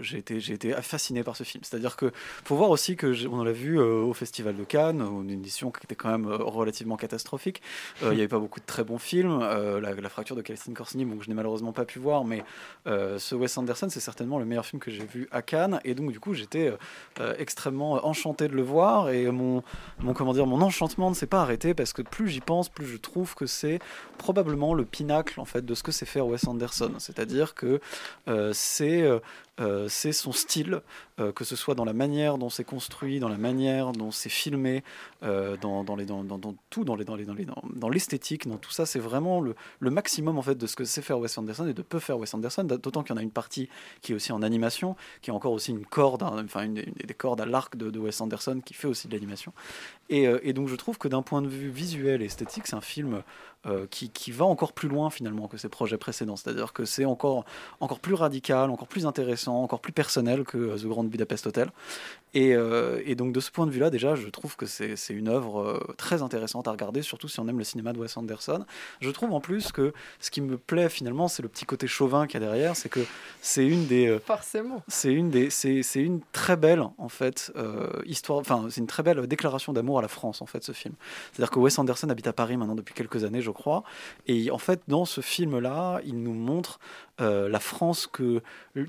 j'ai été, j'ai été fasciné par ce film. C'est-à-dire que faut voir aussi que on l'a vu au Festival de Cannes, une édition qui était quand même relativement catastrophique. il n'y avait pas beaucoup de très bons films. La, fracture de Calistine Corsini, bon, je n'ai malheureusement pas pu voir, mais ce Wes Anderson, c'est certainement le meilleur film que j'ai vu à Cannes. Et donc, du coup, j'étais extrêmement enchanté de le voir et mon, mon comment dire, mon enchantement ne s'est pas arrêté parce que plus j'y pense, plus je trouve que c'est probablement le pinacle en fait de ce que c'est faire Wes Anderson. C'est-à-dire que euh, c'est euh, c'est son style, euh, que ce soit dans la manière dont c'est construit, dans la manière dont c'est filmé, euh, dans, tout, dans, les, dans, les, dans, l'esthétique, dans tout ça, c'est vraiment le, maximum en fait de ce que sait faire Wes Anderson et de peut faire Wes Anderson, d'autant qu'il y en a une partie qui est aussi en animation, qui est encore aussi une corde, hein, enfin une, des cordes à l'arc de, Wes Anderson qui fait aussi de l'animation. Et, donc je trouve que d'un point de vue visuel et esthétique, c'est un film qui, va encore plus loin finalement que ses projets précédents. C'est-à-dire que c'est encore plus radical, encore plus intéressant, encore plus personnel que euh, The Grand Budapest Hotel. Et, et, donc de ce point de vue-là, déjà, je trouve que c'est une œuvre très intéressante à regarder, surtout si on aime le cinéma de Wes Anderson. Je trouve en plus que ce qui me plaît finalement, c'est le petit côté chauvin qu'il y a derrière, c'est que c'est une des... Forcément. C'est une des... C'est une très belle, en fait, histoire... Enfin, c'est une très belle déclaration d'amour à la France, en fait, ce film. C'est-à-dire que Wes Anderson habite à Paris maintenant depuis quelques années, je crois. Et en fait, dans ce film-là, il nous montre euh, la France que,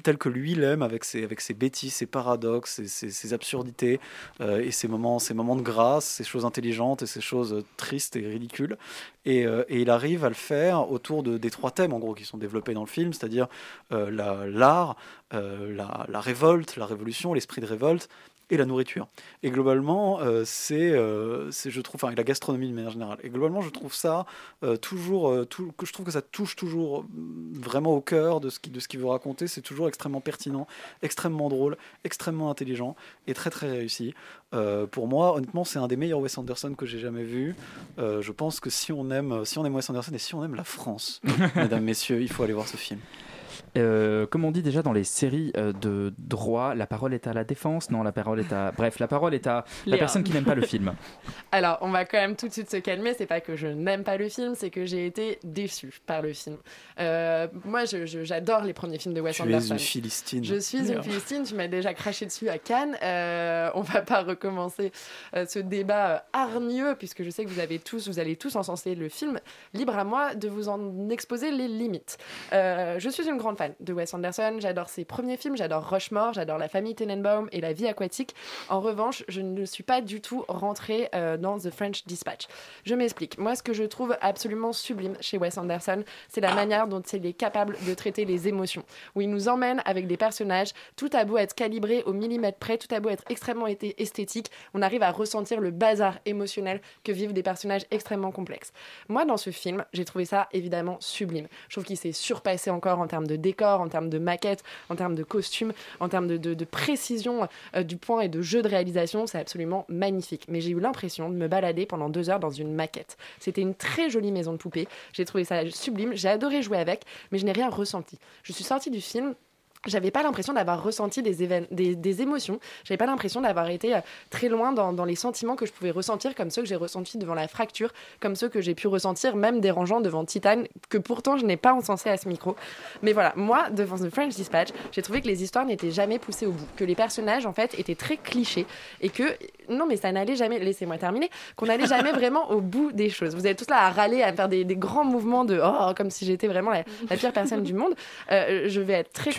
telle que lui l'aime, avec ses, avec ses bêtises, ses paradoxes, ses, ses, absurdités, euh, et ses moments, ses moments de grâce, ses choses intelligentes et ses choses tristes et ridicules. Et, euh, et il arrive à le faire autour de, des trois thèmes, en gros, qui sont développés dans le film, c'est-à-dire l'art, la, la révolte, la révolution, l'esprit de révolte, et la nourriture. Et globalement, euh, euh, c'est, je trouve, enfin, la gastronomie de manière générale. Et globalement, je trouve ça euh, toujours, tout, que je trouve que ça touche toujours mm, vraiment au cœur de ce qui, de ce qu'il veut raconter. C'est toujours extrêmement pertinent, extrêmement drôle, extrêmement intelligent et très très réussi. pour moi, honnêtement, c'est un des meilleurs Wes Anderson que j'ai jamais vu. je pense que si on aime, si on aime Wes Anderson et si on aime la France, mesdames, messieurs, il faut aller voir ce film. Euh, comme on dit déjà dans les séries euh, de droit, la parole est à la défense. Non, la parole est à. Bref, la parole est à la personne qui n'aime pas le film. Alors, on va quand même tout de suite se calmer. C'est pas que je n'aime pas le film, c'est que j'ai été déçue par le film. Euh, moi, j'adore les premiers films de Wes Anderson. Tu es une philistine. Je suis une philistine. Tu m'as déjà craché dessus à Cannes. on va pas recommencer ce débat hargneux puisque je sais que vous avez tous, vous allez tous encenser le film. Libre à moi de vous en exposer les limites. je suis une grande fan de Wes Anderson. J'adore ses premiers films, j'adore Rushmore, j'adore La famille Tenenbaum et La vie aquatique. En revanche, je ne suis pas du tout rentrée euh, dans The French Dispatch. Je m'explique. Moi, ce que je trouve absolument sublime chez Wes Anderson, c'est la manière dont il est capable de traiter les émotions. Où il nous emmène avec des personnages, tout à beau être calibré au millimètre près, tout à beau être extrêmement esthétique, on arrive à ressentir le bazar émotionnel que vivent des personnages extrêmement complexes. Moi, dans ce film, j'ai trouvé ça évidemment sublime. Je trouve qu'il s'est surpassé encore en termes de décor en termes de maquette, en termes de costumes, en termes de, précision euh, du point et de jeu de réalisation. C'est absolument magnifique. Mais j'ai eu l'impression de me balader pendant deux heures dans une maquette. C'était une très jolie maison de poupée. J'ai trouvé ça sublime. J'ai adoré jouer avec, mais je n'ai rien ressenti. Je suis sortie du film j'avais pas l'impression d'avoir ressenti des, des, des émotions. J'avais pas l'impression d'avoir été euh, très loin dans, dans, les sentiments que je pouvais ressentir, comme ceux que j'ai ressentis devant la fracture, comme ceux que j'ai pu ressentir, même dérangeant devant Titan, que pourtant je n'ai pas encensé à ce micro. Mais voilà, moi, devant The French Dispatch, j'ai trouvé que les histoires n'étaient jamais poussées au bout, que les personnages, en fait, étaient très clichés et que, non, mais ça n'allait jamais, laissez-moi terminer, qu'on n'allait jamais vraiment au bout des choses. Vous êtes tous là à râler, à faire des, des grands mouvements de oh, comme si j'étais vraiment la, pire personne du monde. Euh, je vais être très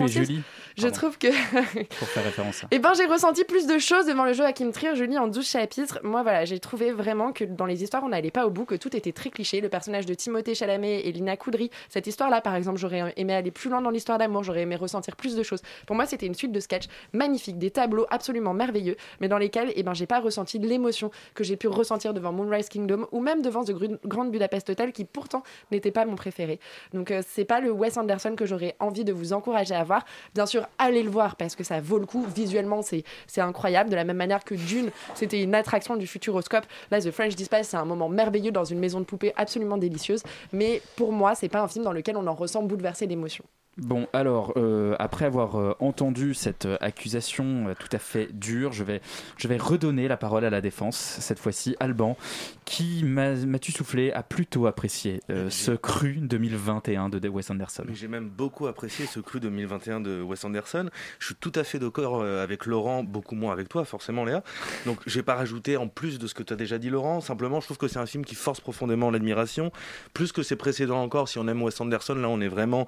Je trouve que. Pour faire référence à. Eh ben, j'ai ressenti plus de choses devant le jeu à Kim Trier. Je lis en 12 chapitres. Moi, voilà, j'ai trouvé vraiment que dans les histoires, on n'allait pas au bout, que tout était très cliché. Le personnage de Timothée Chalamet et Lina Koudry, cette histoire-là, par exemple, j'aurais aimé aller plus loin dans l'histoire d'amour, j'aurais aimé ressentir plus de choses. Pour moi, c'était une suite de sketchs magnifiques, des tableaux absolument merveilleux, mais dans lesquels, eh ben, j'ai pas ressenti l'émotion que j'ai pu ressentir devant Moonrise Kingdom ou même devant The Grand Budapest Hotel, qui pourtant n'était pas mon préféré. Donc, euh, c'est pas le Wes Anderson que j'aurais envie de vous encourager à voir. Bien sûr, allez le voir parce que ça vaut le coup. Visuellement, c'est incroyable. De la même manière que Dune, c'était une attraction du futuroscope. Là, The French Dispatch, c'est un moment merveilleux dans une maison de poupée absolument délicieuse. Mais pour moi, c'est pas un film dans lequel on en ressent bouleverser d'émotion. Bon, alors, euh, après avoir euh, entendu cette euh, accusation tout à fait dure, je vais, je vais redonner la parole à la défense, cette fois-ci. Alban, qui m'as-tu soufflé, a plutôt apprécié ce cru 2021 de Wes Anderson? J'ai même beaucoup apprécié ce cru 2021 de Wes Anderson. Je suis tout à fait d'accord avec Laurent, beaucoup moins avec toi, forcément, Léa. Donc, j'ai pas rajouté en plus de ce que tu as déjà dit, Laurent. Simplement, je trouve que c'est un film qui force profondément l'admiration. Plus que ses précédents encore, si on aime Wes Anderson, là, on est vraiment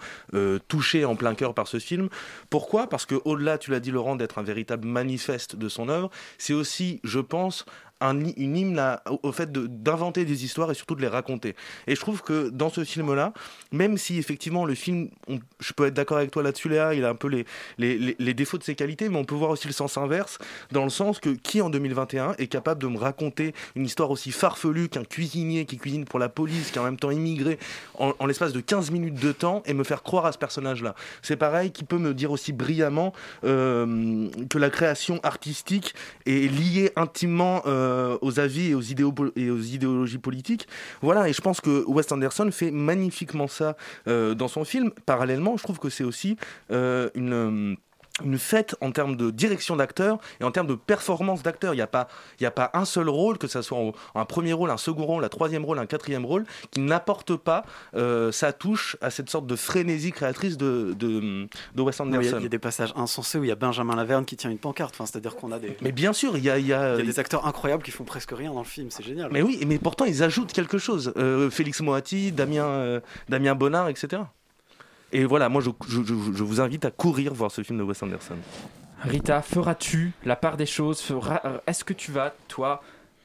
tout touché en plein cœur par ce film. Pourquoi? Parce que au-delà, tu l'as dit Laurent, d'être un véritable manifeste de son œuvre, c'est aussi, je pense, une hymne au fait d'inventer des histoires et surtout de les raconter. Et je trouve que dans ce film-là, même si effectivement le film, je peux être d'accord avec toi là-dessus Léa, il a un peu les, les, les, défauts de ses qualités, mais on peut voir aussi le sens inverse, dans le sens que qui en 2021 est capable de me raconter une histoire aussi farfelue qu'un cuisinier qui cuisine pour la police, qui est en même temps immigré, en, l'espace de 15 minutes de temps, et me faire croire à ce personnage-là. C'est pareil, qui peut me dire aussi brillamment euh, que la création artistique est liée intimement... Euh, euh, aux avis et aux, idéaux, et aux idéologies politiques. Voilà, et je pense que Wes Anderson fait magnifiquement ça euh, dans son film. Parallèlement, je trouve que c'est aussi euh, une une fête en termes de direction d'acteur et en termes de performance d'acteur. Il n'y a, pas, il a pas un seul rôle, que ce soit un premier rôle, un second rôle, un troisième rôle, un quatrième rôle, qui n'apporte pas euh, sa touche à cette sorte de frénésie créatrice de, de, de Wes Anderson. Il y, a des passages insensés où il y a Benjamin Laverne qui tient une pancarte. Enfin, C'est-à-dire qu'on a des... Mais bien sûr, il y a, il y a, il y a des acteurs incroyables qui font presque rien dans le film. C'est génial. Mais oui, mais pourtant ils ajoutent quelque chose. Euh, Félix Moati, Damien, euh, Damien Bonnard, etc. Et voilà, moi je, vous invite à courir voir ce film de Wes Anderson. Rita, feras-tu la part des choses? Est-ce que tu vas, toi,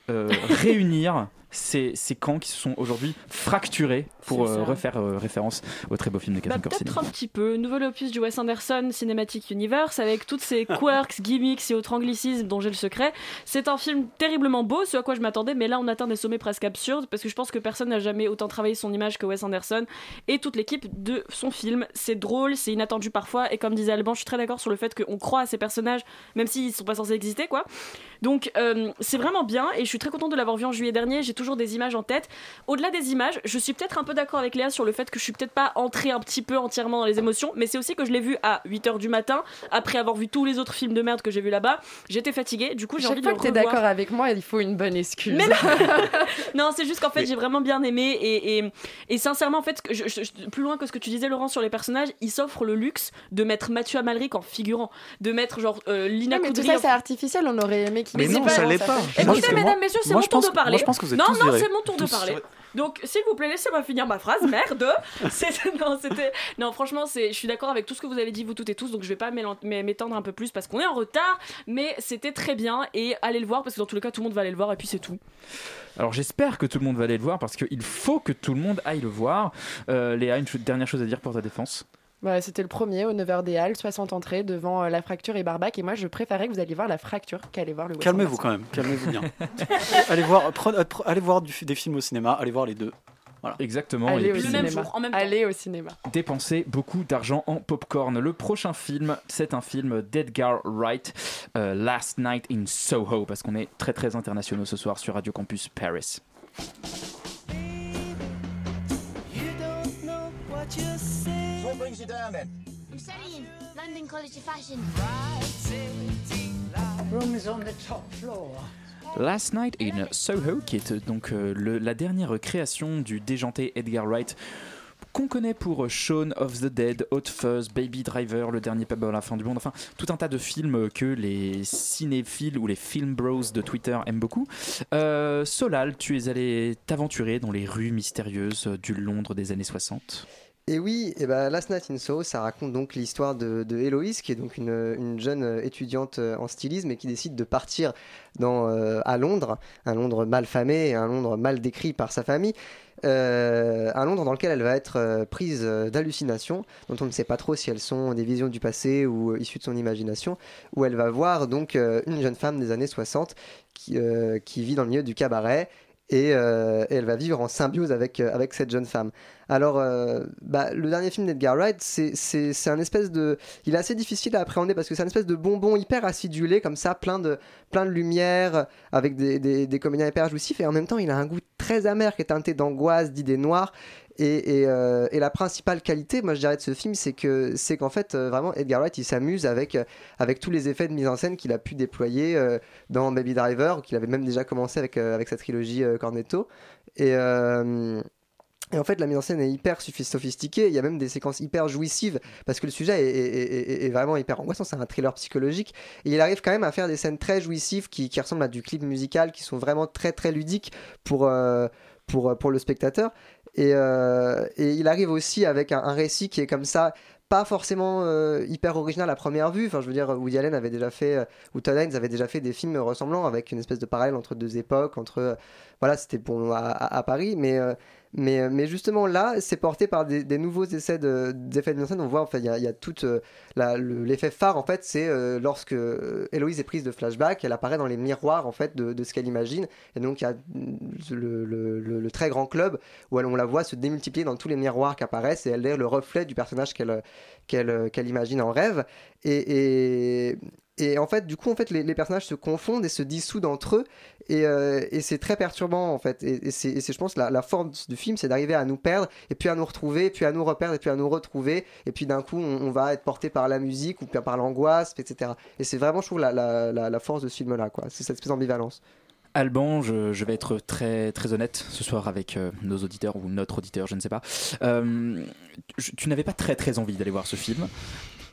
euh, réunir ces, ces, camps qui se sont aujourd'hui fracturés pour euh, refaire euh, référence au très beau film de Catherine bah, Peut-être un petit peu. Nouvel opus du Wes Anderson Cinematic Universe avec toutes ces quirks, gimmicks et autres anglicismes dont j'ai le secret. C'est un film terriblement beau, ce à quoi je m'attendais, mais là on atteint des sommets presque absurdes parce que je pense que personne n'a jamais autant travaillé son image que Wes Anderson et toute l'équipe de son film. C'est drôle, c'est inattendu parfois et comme disait Alban, je suis très d'accord sur le fait qu'on croit à ces personnages même s'ils sont pas censés exister quoi. Donc euh, c'est vraiment bien et je suis très contente de l'avoir vu en juillet dernier. J'ai toujours des images en tête. Au-delà des images, je suis peut-être un peu d'accord avec Léa sur le fait que je suis peut-être pas entrée un petit peu entièrement dans les émotions, mais c'est aussi que je l'ai vu à 8h du matin, après avoir vu tous les autres films de merde que j'ai vu là-bas. J'étais fatiguée, du coup j'ai envie de le revoir. que d'accord avec moi, il faut une bonne excuse. Mais non, c'est juste qu'en fait j'ai vraiment bien aimé et, et, sincèrement en fait, plus loin que ce que tu disais Laurent sur les personnages, il s'offre le luxe de mettre Mathieu Amalric en figurant, de mettre genre euh, Lina Mais tout ça c'est artificiel, on aurait aimé qu'il Mais non, ça l'est pas. Écoutez mesdames, messieurs, c'est mon tour de parler. non, non, c'est mon tour de parler. Donc, s'il vous plaît, laissez-moi finir ma phrase, merde. non, c'était. Non, franchement, c'est. Je suis d'accord avec tout ce que vous avez dit, vous toutes et tous. Donc, je vais pas m'étendre un peu plus parce qu'on est en retard. Mais c'était très bien et allez le voir parce que dans tous les cas, tout le monde va aller le voir et puis c'est tout. Alors j'espère que tout le monde va aller le voir parce qu'il faut que tout le monde aille le voir. Euh, Léa, une dernière chose à dire pour ta défense c'était le premier au 9h des Halles, 60 entrées devant euh, La Fracture et Barbac. Et moi, je préférais que vous alliez voir La Fracture qu'aller voir le Calmez-vous quand même, calmez-vous bien. allez voir, allez voir des films au cinéma, allez voir les deux. Voilà. Exactement. Allez, au, cinéma. en même Allez au cinéma. Dépenser beaucoup d'argent en popcorn. Le prochain film, c'est un film d'Edgar Wright, euh, Last Night in Soho, parce qu'on est très très internationaux ce soir sur Radio Campus Paris. Brings you down then? I'm studying London College of Fashion. Room is on the top floor. Last Night in Soho, qui est donc euh, le, la dernière création du déjanté Edgar Wright qu'on connaît pour Shaun of the Dead, Hot Fuzz, Baby Driver, Le Dernier Pebble à la fin du monde, enfin tout un tas de films que les cinéphiles ou les film bros de Twitter aiment beaucoup. Euh, Solal, tu es allé t'aventurer dans les rues mystérieuses du Londres des années 60 et oui, ben Last Night in Soho, ça raconte donc l'histoire de, Héloïse, qui est donc une, une, jeune étudiante en stylisme et qui décide de partir euh, à Londres, un Londres mal famé, un Londres mal décrit par sa famille. Euh, un Londres dans lequel elle va être euh, prise d'hallucinations, dont on ne sait pas trop si elles sont des visions du passé ou issues de son imagination, où elle va voir donc une jeune femme des années 60 qui, vit dans le milieu du cabaret et, elle va vivre en symbiose avec cette jeune femme. Alors, euh, bah, le dernier film d'Edgar Wright, c'est un espèce de. Il est assez difficile à appréhender parce que c'est un espèce de bonbon hyper acidulé, comme ça, plein de, plein de lumière, avec des, des, des comédiens hyper jouissifs, et en même temps, il a un goût très amer qui est teinté d'angoisse, d'idées noires. Euh, et, la principale qualité, moi je dirais de ce film, c'est que c'est qu'en fait euh, vraiment Edgar Wright il s'amuse avec avec tous les effets de mise en scène qu'il a pu déployer dans Baby Driver, qu'il avait même déjà commencé avec avec sa trilogie Cornetto. Et et en fait, la mise en scène est hyper sophistiquée. Il y a même des séquences hyper jouissives parce que le sujet est, vraiment hyper angoissant. C'est un thriller psychologique. Et il arrive quand même à faire des scènes très jouissives qui, ressemblent à du clip musical, qui sont vraiment très très ludiques pour, pour, pour le spectateur. Euh, et, il arrive aussi avec un, récit qui est comme ça, pas forcément euh, hyper original à première vue. Enfin, je veux dire, Woody Allen avait déjà fait, euh, ou Todd Haynes avait déjà fait des films ressemblants avec une espèce de parallèle entre deux époques, entre, voilà, c'était pour à, à, Paris, mais mais, euh, mais justement là, c'est porté par des, nouveaux essais d'effets de, mise en scène. On voit, en fait, il y a, tout euh, l'effet phare, en fait, c'est euh, lorsque Héloïse est prise de flashback, elle apparaît dans les miroirs, en fait, de, ce qu'elle imagine. Et donc, il y a le, le, très grand club où on la voit se démultiplier dans tous les miroirs qui apparaissent et elle est le reflet du personnage qu'elle imagine en rêve. Et, Et en fait, du coup, en fait, les, personnages se confondent et se dissoudent entre eux. Et, euh, c'est très perturbant, en fait. Et, c'est, je pense, la, la forme du film, c'est d'arriver à nous perdre, et puis à nous retrouver, puis à nous reperdre, et puis à nous retrouver. Et puis d'un coup, on, va être porté par la musique ou par l'angoisse, etc. Et c'est vraiment, je trouve, la, la, force de ce film-là, quoi. C'est cette espèce d'ambivalence. Alban, je, vais être très, très honnête ce soir avec euh, nos auditeurs ou notre auditeur, je ne sais pas. Euh, tu n'avais pas très très envie d'aller voir ce film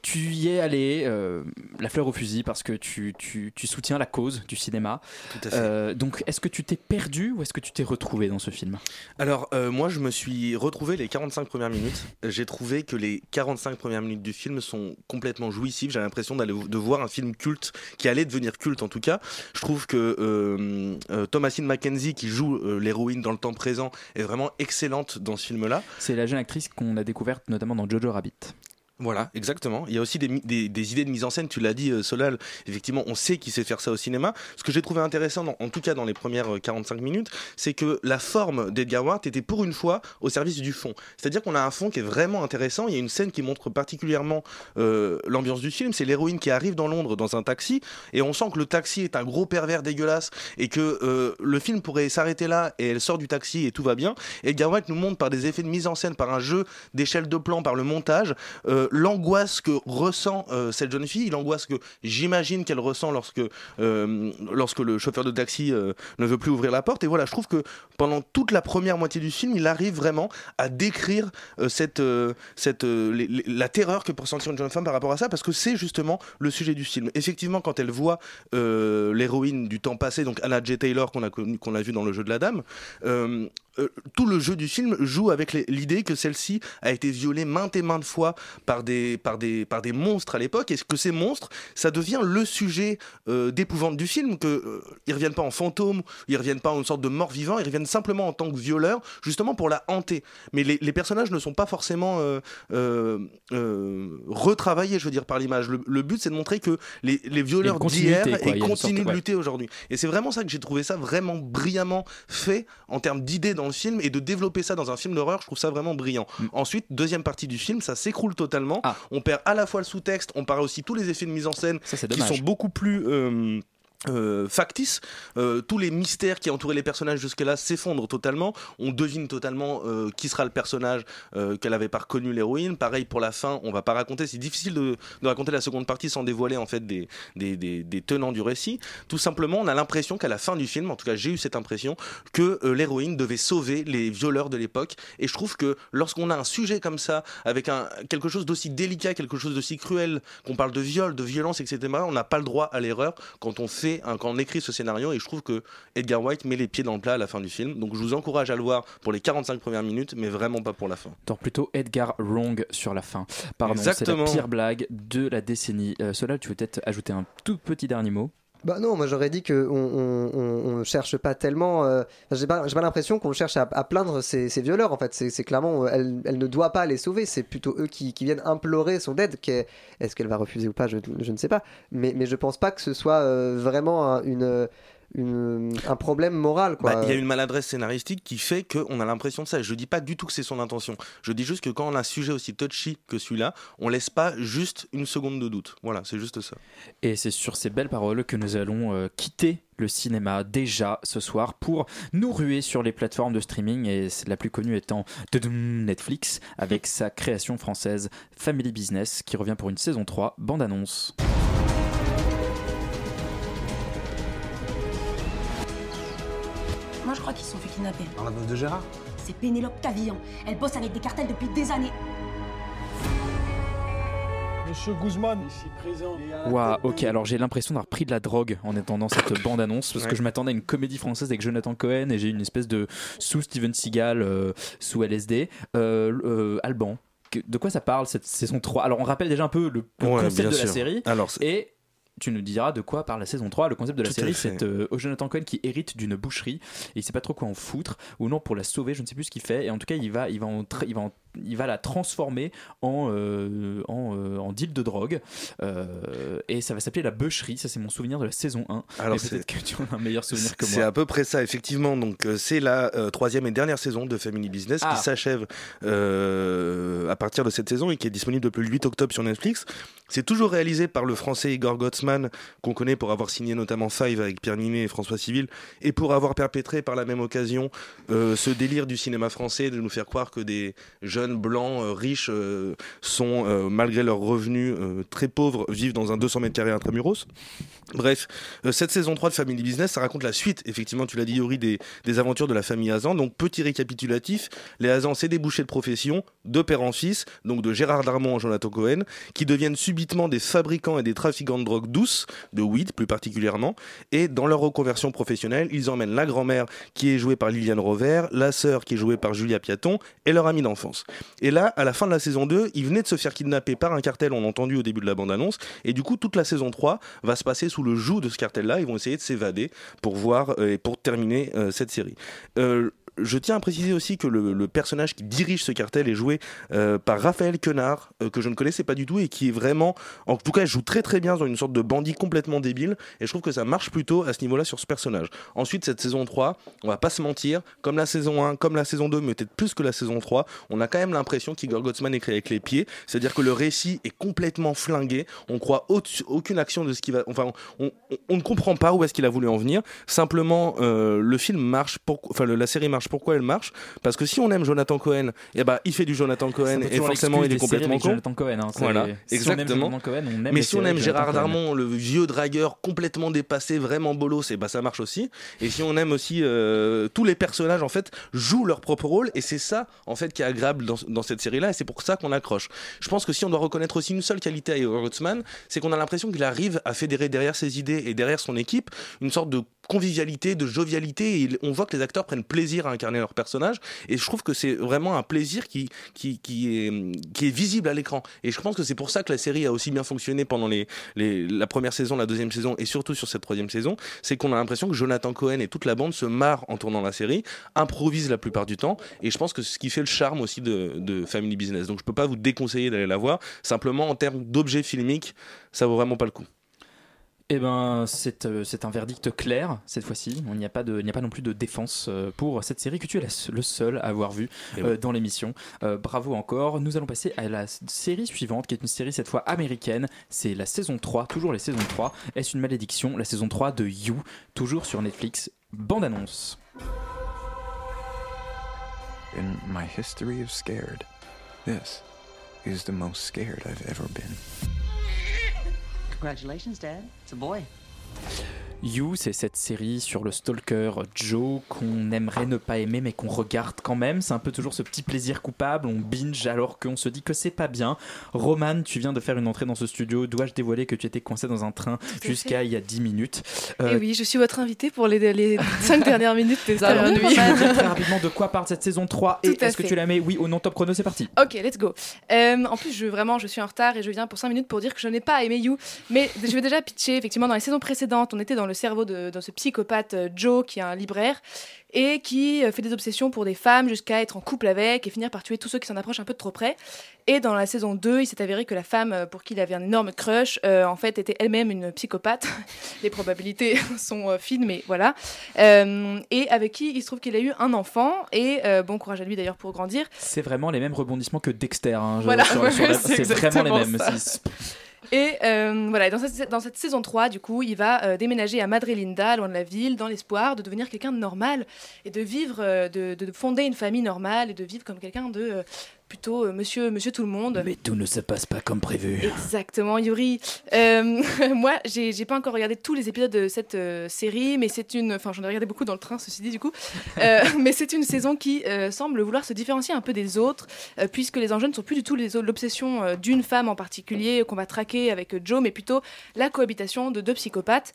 tu y es allé, euh, la fleur au fusil, parce que tu, tu, tu soutiens la cause du cinéma. Tout à fait. Euh, donc, est-ce que tu t'es perdu ou est-ce que tu t'es retrouvé dans ce film? Alors, euh, moi, je me suis retrouvé les 45 premières minutes. J'ai trouvé que les 45 premières minutes du film sont complètement jouissives. J'ai l'impression d'aller de voir un film culte, qui allait devenir culte en tout cas. Je trouve que Thomasine Mackenzie, qui joue l'héroïne dans le temps présent, est vraiment excellente dans ce film-là. C'est la jeune actrice qu'on a découverte notamment dans Jojo Rabbit. Voilà, exactement. Il y a aussi des, idées de mise en scène, tu l'as dit euh, Solal, effectivement on sait qu'il sait faire ça au cinéma. Ce que j'ai trouvé intéressant, en tout cas dans les premières 45 euh, minutes, c'est que la forme d'Edgar Ward était pour une fois au service du fond. C'est-à-dire qu'on a un fond qui est vraiment intéressant, il y a une scène qui montre particulièrement euh, l'ambiance du film, c'est l'héroïne qui arrive dans Londres dans un taxi, et on sent que le taxi est un gros pervers dégueulasse, et que le film pourrait s'arrêter là, et elle sort du taxi et tout va bien. Edgar Ward nous montre par des effets de mise en scène, par un jeu d'échelle de plan, par le montage, l'angoisse que ressent euh, cette jeune fille, l'angoisse que j'imagine qu'elle ressent lorsque, euh, lorsque le chauffeur de taxi euh, ne veut plus ouvrir la porte. Et voilà, je trouve que pendant toute la première moitié du film, il arrive vraiment à décrire cette, cette, la terreur que peut ressentir une jeune femme par rapport à ça, parce que c'est justement le sujet du film. Effectivement, quand elle voit l'héroïne du temps passé, donc Anna J. Taylor qu'on a, qu'on a vu dans le jeu de la dame, euh, tout le jeu du film joue avec l'idée que celle-ci a été violée maintes et maintes fois par des, par des, par des monstres à l'époque, et que ces monstres, ça devient le sujet euh, d'épouvante du film, qu'ils euh, ils reviennent pas en fantôme, ils reviennent pas en une sorte de mort vivant, ils reviennent simplement en tant que violeurs, justement pour la hanter. Mais les, les personnages ne sont pas forcément retravaillés, je veux dire, par l'image. Le, but, c'est de montrer que les, les violeurs d'hier continuent de lutter aujourd'hui. Et c'est vraiment ça que j'ai trouvé ça vraiment brillamment fait en termes d'idées dans le film et de développer ça dans un film d'horreur, je trouve ça vraiment brillant. Mm. Ensuite, deuxième partie du film, ça s'écroule totalement. Ah. On perd à la fois le sous-texte, on perd aussi tous les effets de mise en scène qui sont beaucoup plus euh, euh, factice. Euh, tous les mystères qui entouraient les personnages jusque-là s'effondrent totalement. On devine totalement euh, qui sera le personnage qu'elle avait pas reconnu l'héroïne. Pareil pour la fin, on va pas raconter. C'est difficile de, raconter la seconde partie sans dévoiler en fait des, des, tenants du récit. Tout simplement, on a l'impression qu'à la fin du film, en tout cas j'ai eu cette impression, que l'héroïne devait sauver les violeurs de l'époque. Et je trouve que lorsqu'on a un sujet comme ça, avec un, quelque chose d'aussi délicat, quelque chose d'aussi cruel, qu'on parle de viol, de violence, etc., on n'a pas le droit à l'erreur quand on fait quand on écrit ce scénario et je trouve que Edgar White met les pieds dans le plat à la fin du film. Donc je vous encourage à le voir pour les 45 premières minutes, mais vraiment pas pour la fin. Tant plutôt Edgar Wrong sur la fin. Pardon, c'est la pire blague de la décennie. Euh, cela, tu veux peut-être ajouter un tout petit dernier mot? Bah non, moi j'aurais dit qu'on on, cherche pas tellement. Euh, j'ai pas, pas l'impression qu'on cherche à, plaindre ces, ces, violeurs en fait. C'est clairement, elle, elle, ne doit pas les sauver. C'est plutôt eux qui, qui, viennent implorer son aide. Est-ce qu'elle va refuser ou pas? Je, je, ne sais pas. Mais, mais je pense pas que ce soit euh, vraiment une un problème moral. Bah, il y a une maladresse scénaristique qui fait qu'on a l'impression de ça. Je dis pas du tout que c'est son intention. Je dis juste que quand on a un sujet aussi touchy que celui-là, on laisse pas juste une seconde de doute. Voilà, c'est juste ça. Et c'est sur ces belles paroles que nous allons euh, quitter le cinéma déjà ce soir pour nous ruer sur les plateformes de streaming et la plus connue étant Netflix avec sa création française Family Business qui revient pour une saison 3 bande annonce. Je crois qu'ils se sont fait kidnapper. Dans la meuf de Gérard C'est Pénélope Cavillon. Elle bosse avec des cartels depuis des années. Monsieur Guzman, ici présent. Waouh, ok, alors j'ai l'impression d'avoir pris de la drogue en entendant cette bande-annonce parce que je m'attendais à une comédie française avec Jonathan Cohen et j'ai une espèce de sous Steven Seagal, euh, sous LSD. Euh, euh, Alban, de quoi ça parle cette saison 3 Alors on rappelle déjà un peu le, concept de la série. Alors, et tu nous diras de quoi parle la saison 3. Le concept de la série, c'est euh, Jonathan Cohen qui hérite d'une boucherie et il sait pas trop quoi en foutre ou non pour la sauver. Je ne sais plus ce qu'il fait. Et en tout cas, il va, il va, en, il va en il va la transformer en, euh, en, euh, en, deal de drogue. Euh, et ça va s'appeler la bûcherie. Ça, c'est mon souvenir de la saison 1. Alors, peut-être que tu as un meilleur souvenir que moi. C'est à peu près ça, effectivement. Donc, c'est la troisième et dernière saison de Family Business qui ah. s'achève à partir de cette saison et qui est disponible depuis le 8 octobre sur Netflix. C'est toujours réalisé par le français Igor Gottsman, qu'on connaît pour avoir signé notamment Five avec Pierre Ninet et François Civil, et pour avoir perpétré par la même occasion ce délire du cinéma français de nous faire croire que des jeunes blancs riches euh, sont, euh, malgré leurs revenus euh, très pauvres, vivent dans un 200 mètres carrés intramuros. Bref, cette saison 3 de Family Business, ça raconte la suite, effectivement, tu l'as dit, Yuri, des, aventures de la famille Hazan. Donc, petit récapitulatif, les Hazan, c'est des bouchers de profession, de père en fils, donc de Gérard Darmon et Jonathan Cohen, qui deviennent subitement des fabricants et des trafiquants de drogue douce, de weed plus particulièrement, et dans leur reconversion professionnelle, ils emmènent la grand-mère qui est jouée par Liliane Rover, la sœur qui est jouée par Julia Piaton, et leur ami d'enfance. Et là, à la fin de la saison 2, ils venaient de se faire kidnapper par un cartel, on a entendu au début de la bande-annonce, et du coup, toute la saison 3 va se passer sous le joug de ce cartel-là. Ils vont essayer de s'évader pour voir euh, et pour terminer euh, cette série. Euh, je tiens à préciser aussi que le, personnage qui dirige ce cartel est joué euh, par Raphaël Quenard, euh, que je ne connaissais pas du tout et qui est vraiment, en tout cas, joue très très bien dans une sorte de bandit complètement débile. Et je trouve que ça marche plutôt à ce niveau-là sur ce personnage. Ensuite, cette saison 3, on va pas se mentir, comme la saison 1, comme la saison 2, mais peut-être plus que la saison 3, on a quand même l'impression qu'Igor Gottsman écrit avec les pieds. C'est-à-dire que le récit est complètement flingué. On croit aucune action de ce qui va. Enfin, on, ne comprend pas où est-ce qu'il a voulu en venir. Simplement, euh, le film marche, pour, enfin, la série marche pourquoi elle marche? Parce que si on aime Jonathan Cohen, et eh ben, il fait du Jonathan Cohen et forcément il est complètement con. Jonathan Cohen, hein, voilà, exactement. Mais si on aime Gérard Darmon, le vieux dragueur complètement dépassé, vraiment bolos, et bah ça marche aussi. Et si on aime aussi euh, tous les personnages en fait jouent leur propre rôle et c'est ça en fait qui est agréable dans, dans cette série là et c'est pour ça qu'on accroche. Je pense que si on doit reconnaître aussi une seule qualité à Rotzman, c'est qu'on a l'impression qu'il arrive à fédérer derrière ses idées et derrière son équipe une sorte de convivialité, de jovialité. Et on voit que les acteurs prennent plaisir à incarner leur personnage. Et je trouve que c'est vraiment un plaisir qui, qui, qui, est, visible à l'écran. Et je pense que c'est pour ça que la série a aussi bien fonctionné pendant les, les, la première saison, la deuxième saison et surtout sur cette troisième saison. C'est qu'on a l'impression que Jonathan Cohen et toute la bande se marrent en tournant la série, improvisent la plupart du temps. Et je pense que c'est ce qui fait le charme aussi de, de Family Business. Donc je peux pas vous déconseiller d'aller la voir. Simplement en termes d'objet filmique, ça vaut vraiment pas le coup. Eh ben, euh, c'est un verdict clair cette fois-ci. Il n'y a, pas de, a pas non plus de défense euh, pour cette série que tu es le seul à avoir vu eh euh, dans l'émission. bravo encore. Nous allons passer à la série suivante, qui est une série cette fois américaine. C'est la saison 3, toujours les saisons 3. Est-ce une malédiction La saison 3 de You, toujours sur Netflix. Bande annonce. In my history of scared, this is the most scared I've ever been. Congratulations, Dad. It's a boy. You, c'est cette série sur le stalker Joe qu'on aimerait ne pas aimer mais qu'on regarde quand même. C'est un peu toujours ce petit plaisir coupable. On binge alors qu'on se dit que c'est pas bien. Roman, tu viens de faire une entrée dans ce studio. Dois-je dévoiler que tu étais coincé dans un train jusqu'à il y a 10 minutes Et eh oui, je suis votre invité pour les, les 5 dernières minutes de cette nuit. très rapidement de quoi parle cette saison 3 et est-ce que tu l'as mis Oui ou non, top chrono, c'est parti. Ok, let's go. Euh, en plus, je, vraiment, je suis en retard et je viens pour 5 minutes pour dire que je n'ai pas aimé You. Mais je vais déjà pitcher. Effectivement, dans les saisons précédentes, on était dans le cerveau de, ce psychopathe euh, Joe qui est un libraire et qui euh, fait des obsessions pour des femmes jusqu'à être en couple avec et finir par tuer tous ceux qui s'en approchent un peu de trop près. Et dans la saison 2, il s'est avéré que la femme euh, pour qui il avait un énorme crush, en fait, était elle-même une psychopathe. Les probabilités sont fines, mais voilà. et avec qui il se trouve qu'il a eu un enfant. Et bon courage à lui d'ailleurs pour grandir. C'est vraiment les mêmes rebondissements que Dexter. Hein, voilà, c'est vraiment les mêmes. Et euh, voilà, dans cette, dans cette, saison 3, du coup, il va euh, déménager à Madre-Linda, loin de la ville, dans l'espoir de devenir quelqu'un de normal et de vivre, euh, de, de, fonder une famille normale et de vivre comme quelqu'un de plutôt euh, monsieur, monsieur tout le monde. Mais tout ne se passe pas comme prévu. Exactement, Yuri. Euh, moi, j'ai pas encore regardé tous les épisodes de cette euh, série, mais c'est une. Enfin, j'en ai regardé beaucoup dans le train, ceci dit, du coup. mais c'est une saison qui semble vouloir se différencier un peu des autres, puisque les enjeux ne sont plus du tout l'obsession d'une femme en particulier qu'on va traquer avec Joe, mais plutôt la cohabitation de deux psychopathes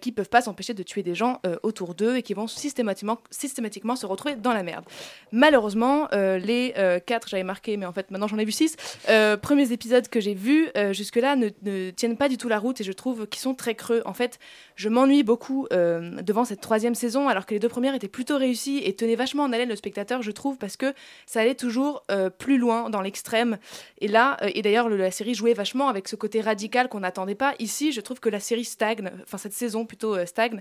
qui peuvent pas s'empêcher de tuer des gens autour d'eux et qui vont systématiquement, systématiquement se retrouver dans la merde. Malheureusement, les quatre, j'avais marqué, mais en fait maintenant j'en ai vu six. Euh, premiers épisodes que j'ai vus euh, jusque-là ne, tiennent pas du tout la route et je trouve qu'ils sont très creux. En fait, je m'ennuie beaucoup euh, devant cette troisième saison, alors que les deux premières étaient plutôt réussies et tenaient vachement en haleine le spectateur, je trouve, parce que ça allait toujours plus loin dans l'extrême. Et là, et d'ailleurs la série jouait vachement avec ce côté radical qu'on n'attendait pas. Ici, je trouve que la série stagne, enfin cette saison plutôt stagne.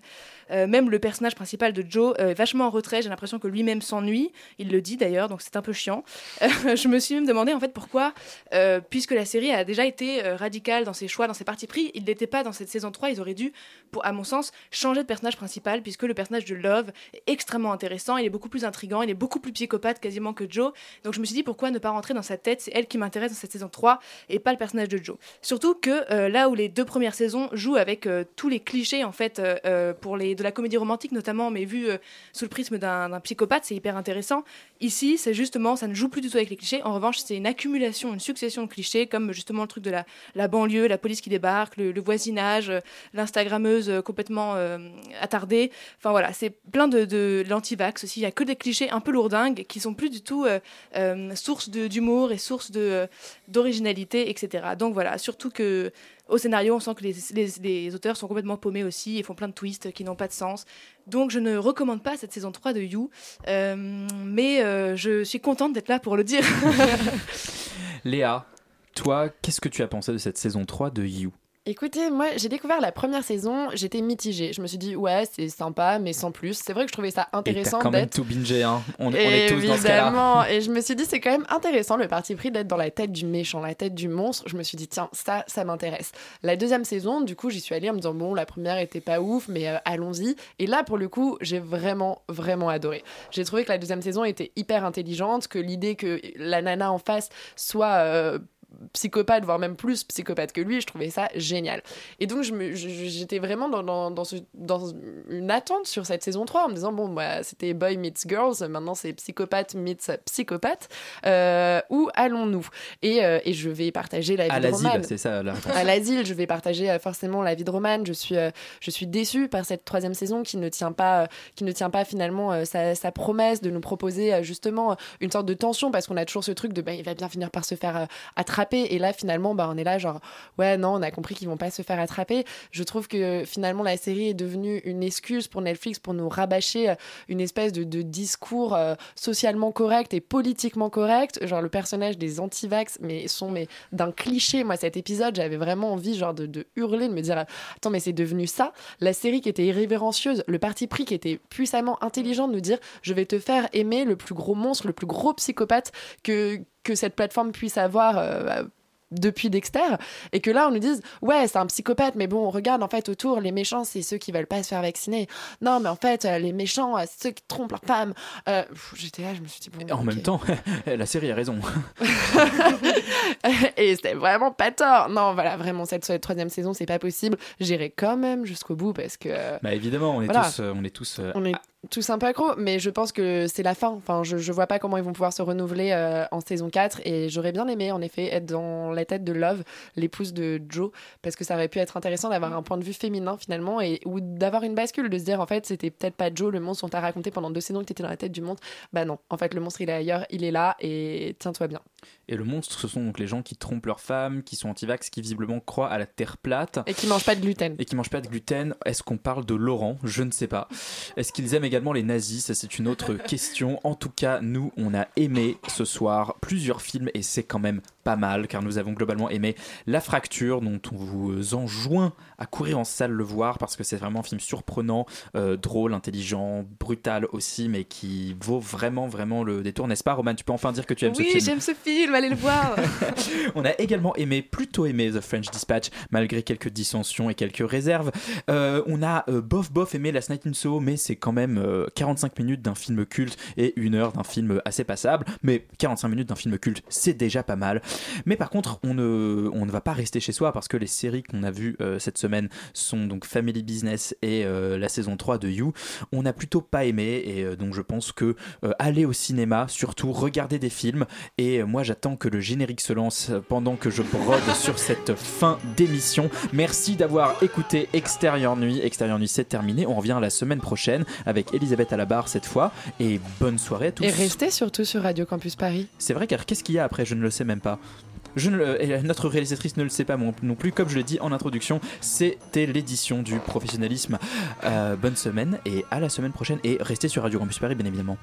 même le personnage principal de Joe est vachement en retrait. J'ai l'impression que lui-même s'ennuie. Il le dit d'ailleurs, donc c'est un peu chiant. je me suis même demandé en fait pourquoi, euh, puisque la série a déjà été euh, radicale dans ses choix, dans ses partis pris, il n'était pas dans cette saison 3. Ils auraient dû, à mon sens, changer de personnage principal, puisque le personnage de Love est extrêmement intéressant. Il est beaucoup plus intrigant, il est beaucoup plus psychopathe quasiment que Joe. Donc je me suis dit pourquoi ne pas rentrer dans sa tête? C'est elle qui m'intéresse dans cette saison 3 et pas le personnage de Joe. Surtout que euh, là où les deux premières saisons jouent avec tous les clichés en fait pour les de la comédie romantique notamment, mais vu sous le prisme d'un psychopathe, c'est hyper intéressant. Ici, c'est justement, ça ne joue plus du tout avec les En revanche, c'est une accumulation, une succession de clichés, comme justement le truc de la, la banlieue, la police qui débarque, le, voisinage, euh, l'Instagrammeuse euh, complètement euh, attardée. Enfin voilà, c'est plein de, de l'antivax aussi. Il n'y a que des clichés un peu lourdingues qui sont plus du tout source d'humour et source d'originalité, etc. Donc voilà, surtout que au scénario, on sent que les, auteurs sont complètement paumés aussi et font plein de twists qui n'ont pas de sens. Donc je ne recommande pas cette saison 3 de You, euh, mais euh, je suis contente d'être là pour le dire. Léa, toi, qu'est-ce que tu as pensé de cette saison 3 de You? Écoutez, moi j'ai découvert la première saison, j'étais mitigée. Je me suis dit, ouais, c'est sympa, mais sans plus. C'est vrai que je trouvais ça intéressant. Et quand même tout bingé, hein. On, est tous dans ce cas Et je me suis dit, c'est quand même intéressant le parti pris d'être dans la tête du méchant, la tête du monstre. Je me suis dit, tiens, ça, ça m'intéresse. La deuxième saison, du coup, j'y suis allée en me disant, bon, la première était pas ouf, mais euh, allons-y. Et là, pour le coup, j'ai vraiment, vraiment adoré. J'ai trouvé que la deuxième saison était hyper intelligente, que l'idée que la nana en face soit. Euh, psychopathe, voire même plus psychopathe que lui. Je trouvais ça génial. Et donc, j'étais vraiment dans, dans, dans, ce, dans, une attente sur cette saison 3 en me disant, bon, bah, c'était Boy Meets Girls, maintenant c'est psychopathe meets psychopathe. Euh, où allons-nous? Et, euh, et, je vais partager la vie de Roman. c'est ça la À l'asile, je vais partager euh, forcément la vie de Roman. Je suis, je suis déçue par cette troisième saison qui ne tient pas, qui ne tient pas finalement sa, sa, promesse de nous proposer justement une sorte de tension parce qu'on a toujours ce truc de, bah, il va bien finir par se faire attraper et là, finalement, bah, on est là, genre, ouais, non, on a compris qu'ils vont pas se faire attraper. Je trouve que finalement, la série est devenue une excuse pour Netflix pour nous rabâcher euh, une espèce de, discours euh, socialement correct et politiquement correct. Genre, le personnage des anti-vax, mais sont mais d'un cliché. Moi, cet épisode, j'avais vraiment envie, genre, de, hurler, de me dire, attends, mais c'est devenu ça? La série qui était irrévérencieuse, le parti pris qui était puissamment intelligent de nous dire, je vais te faire aimer le plus gros monstre, le plus gros psychopathe que que cette plateforme puisse avoir euh, depuis Dexter. Et que là on nous dise ouais c'est un psychopathe mais bon regarde en fait autour les méchants c'est ceux qui veulent pas se faire vacciner. Non mais en fait euh, les méchants euh, c'est ceux qui trompent leurs femmes. J'étais là je me suis dit bon en même temps la série a raison. Et c'était vraiment pas tort. Non voilà vraiment cette, cette troisième saison c'est pas possible. J'irai quand même jusqu'au bout parce que bah évidemment on est tous on est tous on est tous un peu accro, mais je pense que c'est la fin. Enfin, je, je vois pas comment ils vont pouvoir se renouveler euh, en saison 4 et j'aurais bien aimé en effet être dans la tête de Love, l'épouse de Joe, parce que ça aurait pu être intéressant d'avoir un point de vue féminin finalement et ou d'avoir une bascule, de se dire en fait c'était peut-être pas Joe le monstre on t'a raconté pendant deux saisons que t'étais dans la tête du monstre. Bah non, en fait le monstre il est ailleurs, il est là et tiens-toi bien. Et le monstre, ce sont donc les gens qui trompent leurs femmes, qui sont anti-vax, qui visiblement croient à la terre plate. Et qui mangent pas de gluten. Et qui mangent pas de gluten. Est-ce qu'on parle de Laurent? Je ne sais pas. Est-ce qu'ils aiment également les nazis Ça, c'est une autre question. En tout cas, nous, on a aimé ce soir plusieurs films et c'est quand même pas mal car nous avons globalement aimé La Fracture, dont on vous enjoint à courir en salle le voir parce que c'est vraiment un film surprenant, euh, drôle, intelligent, brutal aussi, mais qui vaut vraiment, vraiment le détour, n'est-ce pas, Roman? Tu peux enfin dire que tu aimes ce film Oui, j'aime ce film allez le voir. on a également aimé, plutôt aimé The French Dispatch, malgré quelques dissensions et quelques réserves. Euh, on a euh, bof bof aimé Last Night in Soho, mais c'est quand même 45 euh, minutes d'un film culte et une heure d'un film assez passable. Mais 45 minutes d'un film culte, c'est déjà pas mal. Mais par contre, on ne, on ne va pas rester chez soi parce que les séries qu'on a vues cette semaine sont donc Family Business et la saison 3 de You. On n'a plutôt pas aimé et donc je pense que aller au cinéma, surtout regarder des films et moi j'attends que le générique se lance pendant que je brode sur cette fin d'émission. Merci d'avoir écouté Extérieur Nuit. Extérieur Nuit c'est terminé. On revient la semaine prochaine avec Elisabeth à la barre cette fois et bonne soirée à tous. Et restez surtout sur Radio Campus Paris. C'est vrai car qu'est-ce qu'il y a après? Je ne le sais même pas. Notre réalisatrice ne le sait pas non plus. Comme je l'ai dit en introduction, c'était l'édition du professionnalisme. Euh, bonne semaine et à la semaine prochaine. Et restez sur Radio Campus Paris, bien évidemment.